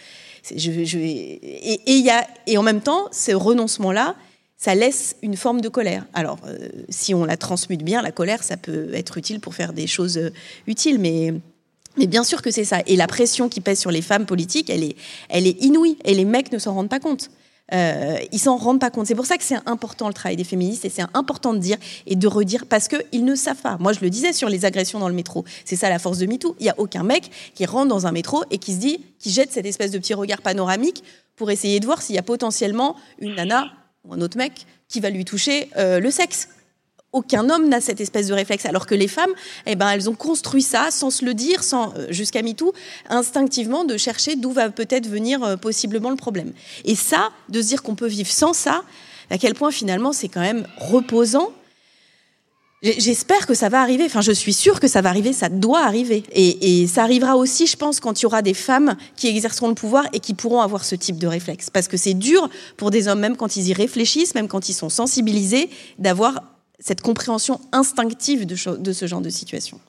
et, en même temps, ce renoncement-là, ça laisse une forme de colère. Alors, euh, si on la transmute bien, la colère, ça peut être utile pour faire des choses euh, utiles, mais, mais bien sûr que c'est ça. Et la pression qui pèse sur les femmes politiques, elle est, elle est inouïe, et les mecs ne s'en rendent pas compte. Euh, ils s'en rendent pas compte. C'est pour ça que c'est important le travail des féministes et c'est important de dire et de redire parce qu'ils ne savent pas. Moi, je le disais sur les agressions dans le métro. C'est ça la force de MeToo. Il n'y a aucun mec qui rentre dans un métro et qui se dit, qui jette cette espèce de petit regard panoramique pour essayer de voir s'il y a potentiellement une nana ou un autre mec qui va lui toucher euh, le sexe aucun homme n'a cette espèce de réflexe, alors que les femmes, eh ben, elles ont construit ça sans se le dire, sans euh, jusqu'à MeToo, instinctivement de chercher d'où va peut-être venir euh, possiblement le problème. Et ça, de se dire qu'on peut vivre sans ça, à quel point finalement c'est quand même reposant. J'espère que ça va arriver. Enfin, je suis sûre que ça va arriver. Ça doit arriver. Et, et, ça arrivera aussi, je pense, quand il y aura des femmes qui exerceront le pouvoir et qui pourront avoir ce type de réflexe. Parce que c'est dur pour des hommes, même quand ils y réfléchissent, même quand ils sont sensibilisés, d'avoir cette compréhension instinctive de, ce genre de situation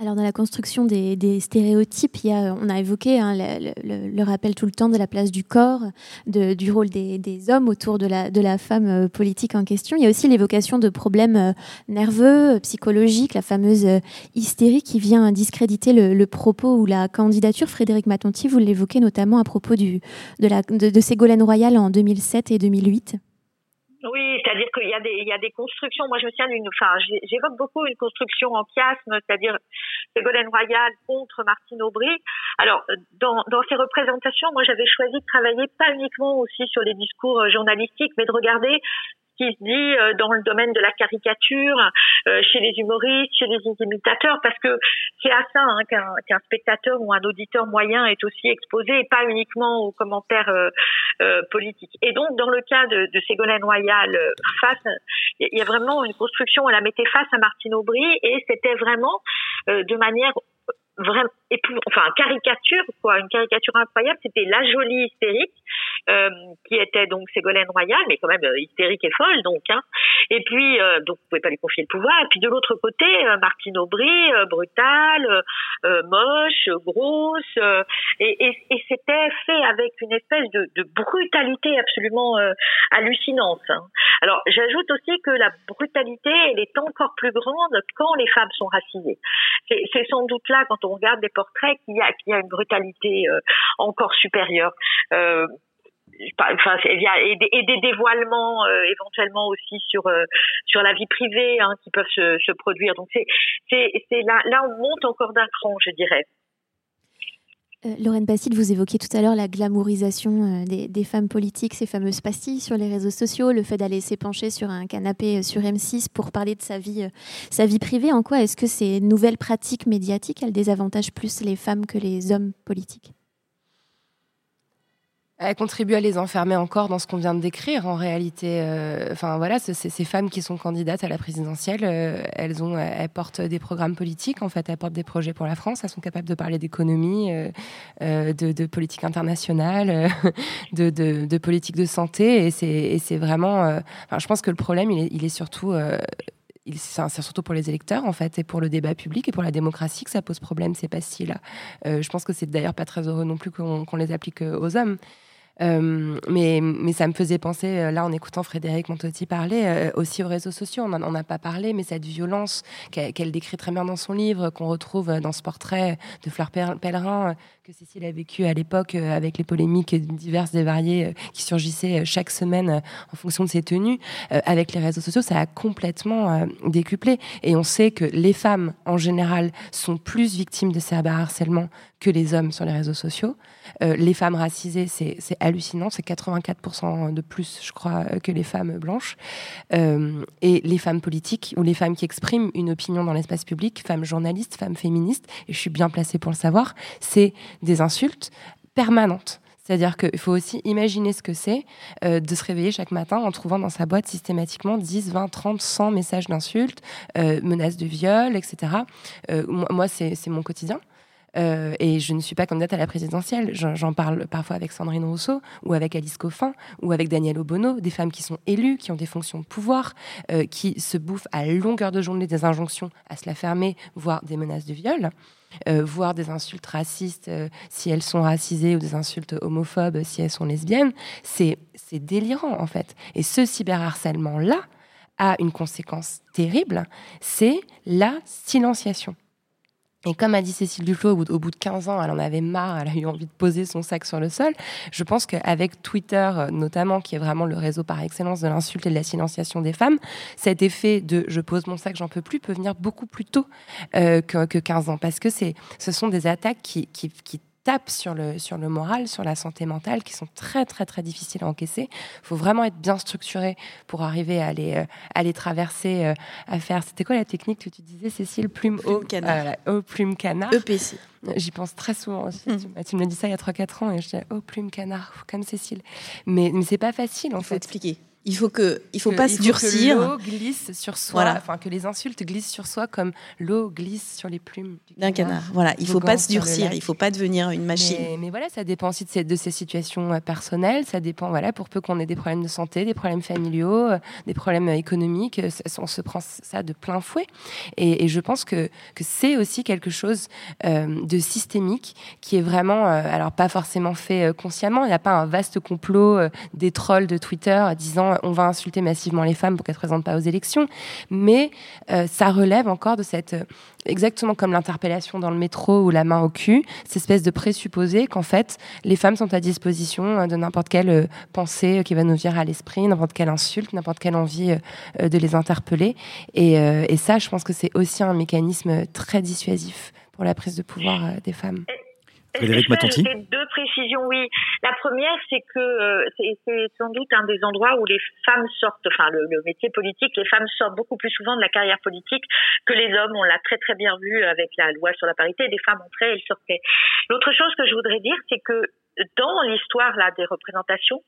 alors dans la construction des, stéréotypes, on a évoqué hein, le, rappel tout le temps de la place du corps, du rôle des, hommes autour de la, femme euh, politique en question. Il y a aussi l'évocation de problèmes euh, nerveux, euh, psychologiques, la fameuse hystérie qui vient discréditer le, propos ou la candidature. Frédéric Matonti, vous l'évoquez notamment à propos de, de Ségolène Royal en 2007 et 2008. Oui, c'est-à-dire qu'il y a des il y a des constructions. Moi, je me souviens d'une, enfin, j'évoque beaucoup une construction en chiasme, c'est-à-dire Ségolène Royal contre Martine Aubry. Alors, dans dans ces représentations, moi, j'avais choisi de travailler pas uniquement aussi sur les discours euh, journalistiques, mais de regarder qui se dit euh, dans le domaine de la caricature, euh, chez les humoristes, chez les imitateurs, parce que c'est à ça hein, qu'un qu'un spectateur ou un auditeur moyen est aussi exposé, et pas uniquement aux commentaires euh, euh politiques. Et donc, dans le cas de, de Ségolène Royal, face, il y a vraiment une construction, elle la mettait face à Martine Aubry, et c'était vraiment de manière vraiment enfin caricature quoi une caricature incroyable c'était la jolie hystérique euh, qui était donc Ségolène Royal mais quand même euh, hystérique et folle donc hein. Et puis euh, donc vous pouvez pas lui confier le pouvoir et puis de l'autre côté euh, Martine Aubry euh, brutale moche grosse et, et, et c'était fait avec une espèce de, de brutalité absolument hallucinante hein. alors j'ajoute aussi que la brutalité elle est encore plus grande quand les femmes sont racisées c'est sans doute là quand on regarde des portraits qu'il y a, qu'il y a une brutalité euh, encore supérieure. Euh, enfin et des, et des dévoilements euh, éventuellement aussi sur euh, sur la vie privée hein, qui peuvent se, produire. Donc c'est c'est là là on monte encore d'un cran je dirais. Euh, Lorraine Bastide, vous évoquiez tout à l'heure la glamourisation euh, des, femmes politiques, ces fameuses pastilles sur les réseaux sociaux, le fait d'aller s'épancher sur un canapé sur M6 pour parler de sa vie, sa vie privée. En quoi est-ce que ces nouvelles pratiques médiatiques, elles désavantagent plus les femmes que les hommes politiques? Elle contribue à les enfermer encore dans ce qu'on vient de décrire. En réalité, euh, enfin voilà, c'est ces femmes qui sont candidates à la présidentielle. Euh, elles ont, elles portent des programmes politiques. En fait, elles portent des projets pour la France. Elles sont capables de parler d'économie, euh, euh de, politique internationale, euh, [LAUGHS] de, politique de santé. Et c'est vraiment. Je pense que le problème, il est, surtout c'est surtout pour les électeurs en fait et pour le débat public et pour la démocratie que ça pose problème ces pastilles là. Euh, je pense que c'est d'ailleurs pas très heureux non plus qu'on qu les applique aux hommes. Euh, mais, mais ça me faisait penser, euh, là, en écoutant Frédéric Montotti parler, euh, aussi aux réseaux sociaux. On n'en a pas parlé, mais cette violence qu'elle qu décrit très bien dans son livre, qu'on retrouve dans ce portrait de Fleur Pellerin, que Cécile a vécu à l'époque avec les polémiques diverses et variées qui surgissaient chaque semaine en fonction de ses tenues, avec les réseaux sociaux, ça a complètement décuplé. Et on sait que les femmes, en général, sont plus victimes de cyberharcèlement que les hommes sur les réseaux sociaux. Euh, les femmes racisées, c'est hallucinant, c'est 84% de plus, je crois, que les femmes blanches. Euh, et les femmes politiques ou les femmes qui expriment une opinion dans l'espace public, femmes journalistes, femmes féministes, et je suis bien placée pour le savoir, c'est des insultes permanentes C'est-à-dire qu'il faut aussi imaginer ce que c'est euh, de se réveiller chaque matin en trouvant dans sa boîte systématiquement 10, 20, 30, 100 messages d'insultes, euh, menaces de viol, etc. Euh, moi, c'est mon quotidien. Euh, et je ne suis pas candidate à la présidentielle. J'en parle parfois avec Sandrine Rousseau ou avec Alice Coffin ou avec Daniel Obono, des femmes qui sont élues, qui ont des fonctions de pouvoir, euh, qui se bouffent à longueur de journée des injonctions à se la fermer, voire des menaces de viol. Euh, voire des insultes racistes si elles sont racisées ou des insultes homophobes si elles sont lesbiennes, c'est délirant en fait. Et ce cyberharcèlement-là a une conséquence terrible, c'est la silenciation. Et comme a dit Cécile Duflo, au bout, de, 15 ans, elle en avait marre, elle a eu envie de poser son sac sur le sol. Je pense qu'avec Twitter, euh, notamment, qui est vraiment le réseau par excellence de l'insulte et de la silenciation des femmes, cet effet de je pose mon sac, j'en peux plus, peut venir beaucoup plus tôt euh, que, que, 15 ans. Parce que ce sont des attaques qui tapent sur le, sur le moral, sur la santé mentale, qui sont très, très, très difficiles à encaisser. Il faut vraiment être bien structuré pour arriver à les, euh, à les traverser, euh, à faire. C'était quoi la technique que tu disais, Cécile? Plume, plume canard. Euh, plume canard. EPC. J'y pense très souvent aussi. Hmm. Tu, me dit ça il y a 3-4 ans et je dis oh plume canard, comme Cécile. Mais, mais c'est pas facile en Il faut expliquer. Il faut que, il faut pas se durcir. Que l'eau glisse sur soi, enfin que les insultes glissent sur soi comme l'eau glisse sur les plumes d'un canard. Voilà, il faut pas se durcir, il faut pas devenir une machine. Mais, voilà, ça dépend aussi de ces, de ces situations euh, personnelles. Ça dépend, voilà, pour peu qu'on ait des problèmes de santé, des problèmes familiaux, euh, des problèmes économiques, euh, on se prend ça de plein fouet. Et, je pense que, que c'est aussi quelque chose de systémique qui est vraiment, alors pas forcément fait consciemment. Il n'y a pas un vaste complot des trolls de Twitter disant on va insulter massivement les femmes pour qu'elles ne se présentent pas aux élections, mais euh, ça relève encore de cette, euh, exactement comme l'interpellation dans le métro ou la main au cul, cette espèce de présupposé qu'en fait, les femmes sont à disposition euh, de n'importe quelle pensée qui va nous venir à l'esprit, n'importe quelle insulte, n'importe quelle envie de les interpeller. Et, et ça, je pense que c'est aussi un mécanisme très dissuasif pour la prise de pouvoir des femmes. Frédéric Matonti Deux précisions, oui. La première, c'est que euh, c'est sans doute un des endroits où les femmes sortent, enfin le, métier politique, les femmes sortent beaucoup plus souvent de la carrière politique que les hommes. On l'a très très bien vu avec la loi sur la parité. Des femmes entraient, elles sortaient. L'autre chose que je voudrais dire, c'est que dans l'histoire là des représentations,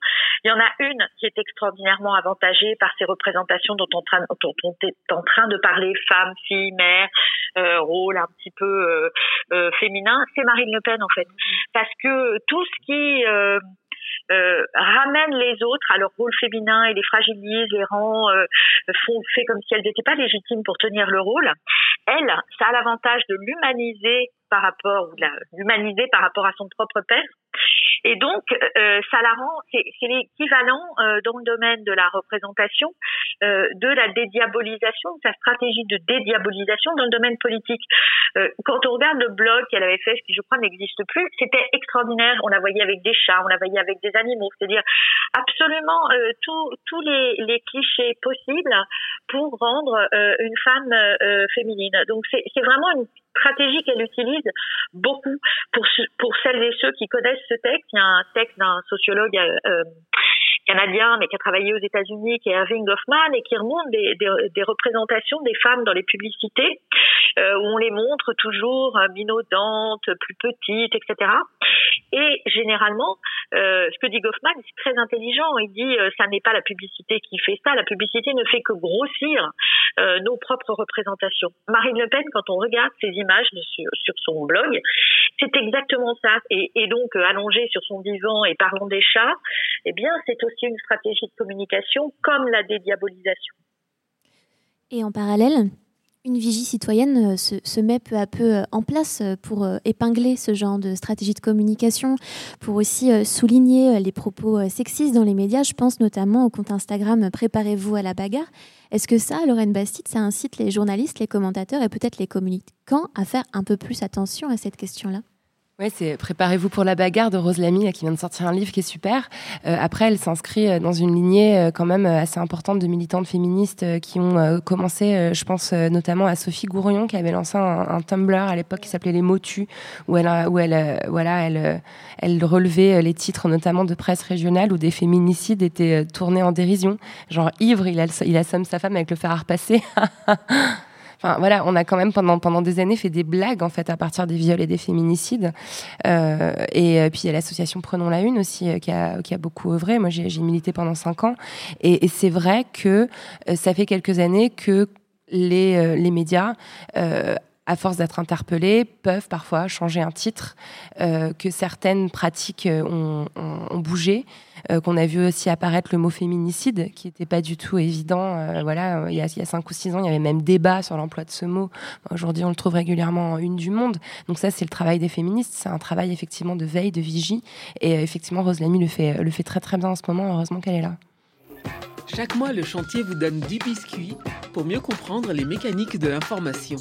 il y en a une qui est extraordinairement avantagée par ces représentations dont on, est en train de parler, femmes, filles, mères, euh, rôle un petit peu euh, euh, féminin, c'est Marine Le Pen en fait, parce que tout ce qui euh, euh, ramène les autres à leur rôle féminin et les fragilise, les rend, fait comme si elles n'étaient pas légitimes pour tenir le rôle. Elle, ça a l'avantage de l'humaniser par rapport, ou l'humaniser par rapport à son propre père. Et donc, euh, ça la rend, c'est l'équivalent euh, dans le domaine de la représentation euh, de la dédiabolisation, sa stratégie de dédiabolisation dans le domaine politique. Euh, quand on regarde le blog qu'elle avait fait, qui je crois n'existe plus, c'était extraordinaire. On la voyait avec des chats, on la voyait avec des animaux, c'est-à-dire absolument euh, tous les, les, clichés possibles pour rendre une femme féminine. Donc c'est vraiment une stratégie qu'elle utilise beaucoup pour, pour celles et ceux qui connaissent ce texte. Il y a un texte d'un sociologue euh, euh, canadien, mais qui a travaillé aux États-Unis, qui est Irving Goffman, et qui remonte des, représentations des femmes dans les publicités, euh, où on les montre toujours euh, minaudantes, plus petites, etc. Et généralement, euh, ce que dit Goffman, c'est très intelligent. Il dit, euh, ça n'est pas la publicité qui fait ça, la publicité ne fait que grossir euh, nos propres représentations. Marine Le Pen, quand on regarde ces images sur, son blog, c'est exactement ça. Et, donc, allongée sur son divan et parlant des chats, eh bien, c'est aussi une stratégie de communication comme la dédiabolisation. Et en parallèle, une vigie citoyenne euh, se, met peu à peu euh, en place euh, pour épingler ce genre de stratégie de communication, pour aussi souligner les propos sexistes dans les médias. Je pense notamment au compte Instagram Préparez-vous à la bagarre. Est-ce que ça, Lorraine Bastide, ça incite les journalistes, les commentateurs et peut-être les communicants à faire un peu plus attention à cette question-là? Oui, c'est Préparez-vous pour la bagarre de Rose Lamy, qui vient de sortir un livre qui est super. Euh, après, elle s'inscrit euh, dans une lignée euh, quand même assez importante de militantes féministes qui ont commencé, je pense notamment à Sophie Gourion, qui avait lancé un, Tumblr à l'époque qui s'appelait Les Motus, où elle, où elle, voilà, elle, elle relevait les titres notamment de presse régionale où des féminicides étaient tournés en dérision. Genre ivre, il, il assomme sa femme avec le fer à repasser. [LAUGHS] enfin voilà, on a quand même pendant pendant des années fait des blagues en fait à partir des viols et des féminicides. Euh, et puis il y a l'association Prenons la Une aussi qui a qui a beaucoup œuvré. Moi j'ai milité pendant cinq ans et, et c'est vrai que ça fait quelques années que les, les médias euh, à force d'être interpellés, peuvent parfois changer un titre, euh, que certaines pratiques euh, ont, ont, bougé, euh, qu'on a vu aussi apparaître le mot féminicide, qui n'était pas du tout évident. Euh, voilà, il y, a, il cinq ou six ans, il y avait même débat sur l'emploi de ce mot. Aujourd'hui, on le trouve régulièrement en une du monde. Donc ça, c'est le travail des féministes. C'est un travail effectivement de veille, de vigie. Et euh, effectivement, Rose Lamy le fait, le fait très très bien en ce moment. Heureusement qu'elle est là. Chaque mois, le chantier vous donne du biscuit pour mieux comprendre les mécaniques de l'information.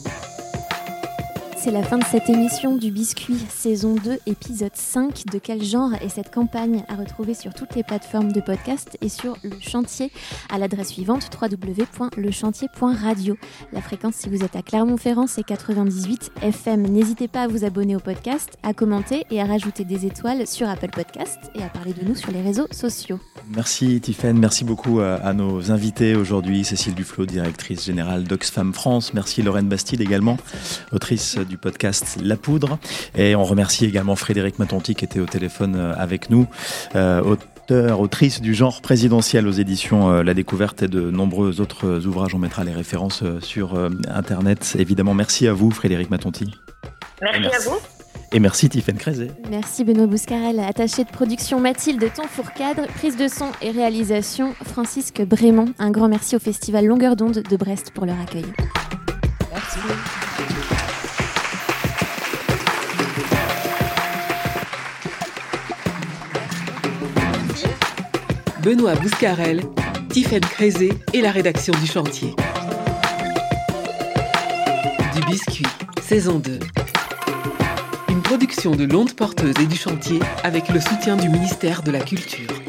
C'est la fin de cette émission du Biscuit, saison 2, épisode 5. De quel genre est cette campagne à retrouver sur toutes les plateformes de podcast et sur le chantier? À l'adresse suivante www.lechantier.radio. La fréquence, si vous êtes à Clermont-Ferrand, c'est 98 FM. N'hésitez pas à vous abonner au podcast, à commenter et à rajouter des étoiles sur Apple Podcast et à parler de nous sur les réseaux sociaux. Merci Tiffaine, merci beaucoup à, à nos invités aujourd'hui, Cécile Duflo, directrice générale d'Oxfam France, merci Lorraine Bastide également, autrice du podcast La Poudre, et on remercie également Frédéric Matonti qui était au téléphone avec nous, euh, auteur, autrice du genre présidentiel aux éditions euh, La Découverte et de nombreux autres ouvrages, on mettra les références euh, sur Internet. Évidemment, merci à vous Frédéric Matonti. Merci, merci. à vous. Et merci Tiffaine Crézé. Merci Benoît Bouscarel, attaché de production Mathilde Tonfourcadre, prise de son et réalisation Francisque Brémond. Un grand merci au Festival Longueur d'onde de Brest pour leur accueil. Merci. Benoît Bouscarel, Tiffaine Crézé et la rédaction du chantier. Du biscuit, saison 2 production de l'onde porteuse et du chantier avec le soutien du ministère de la Culture.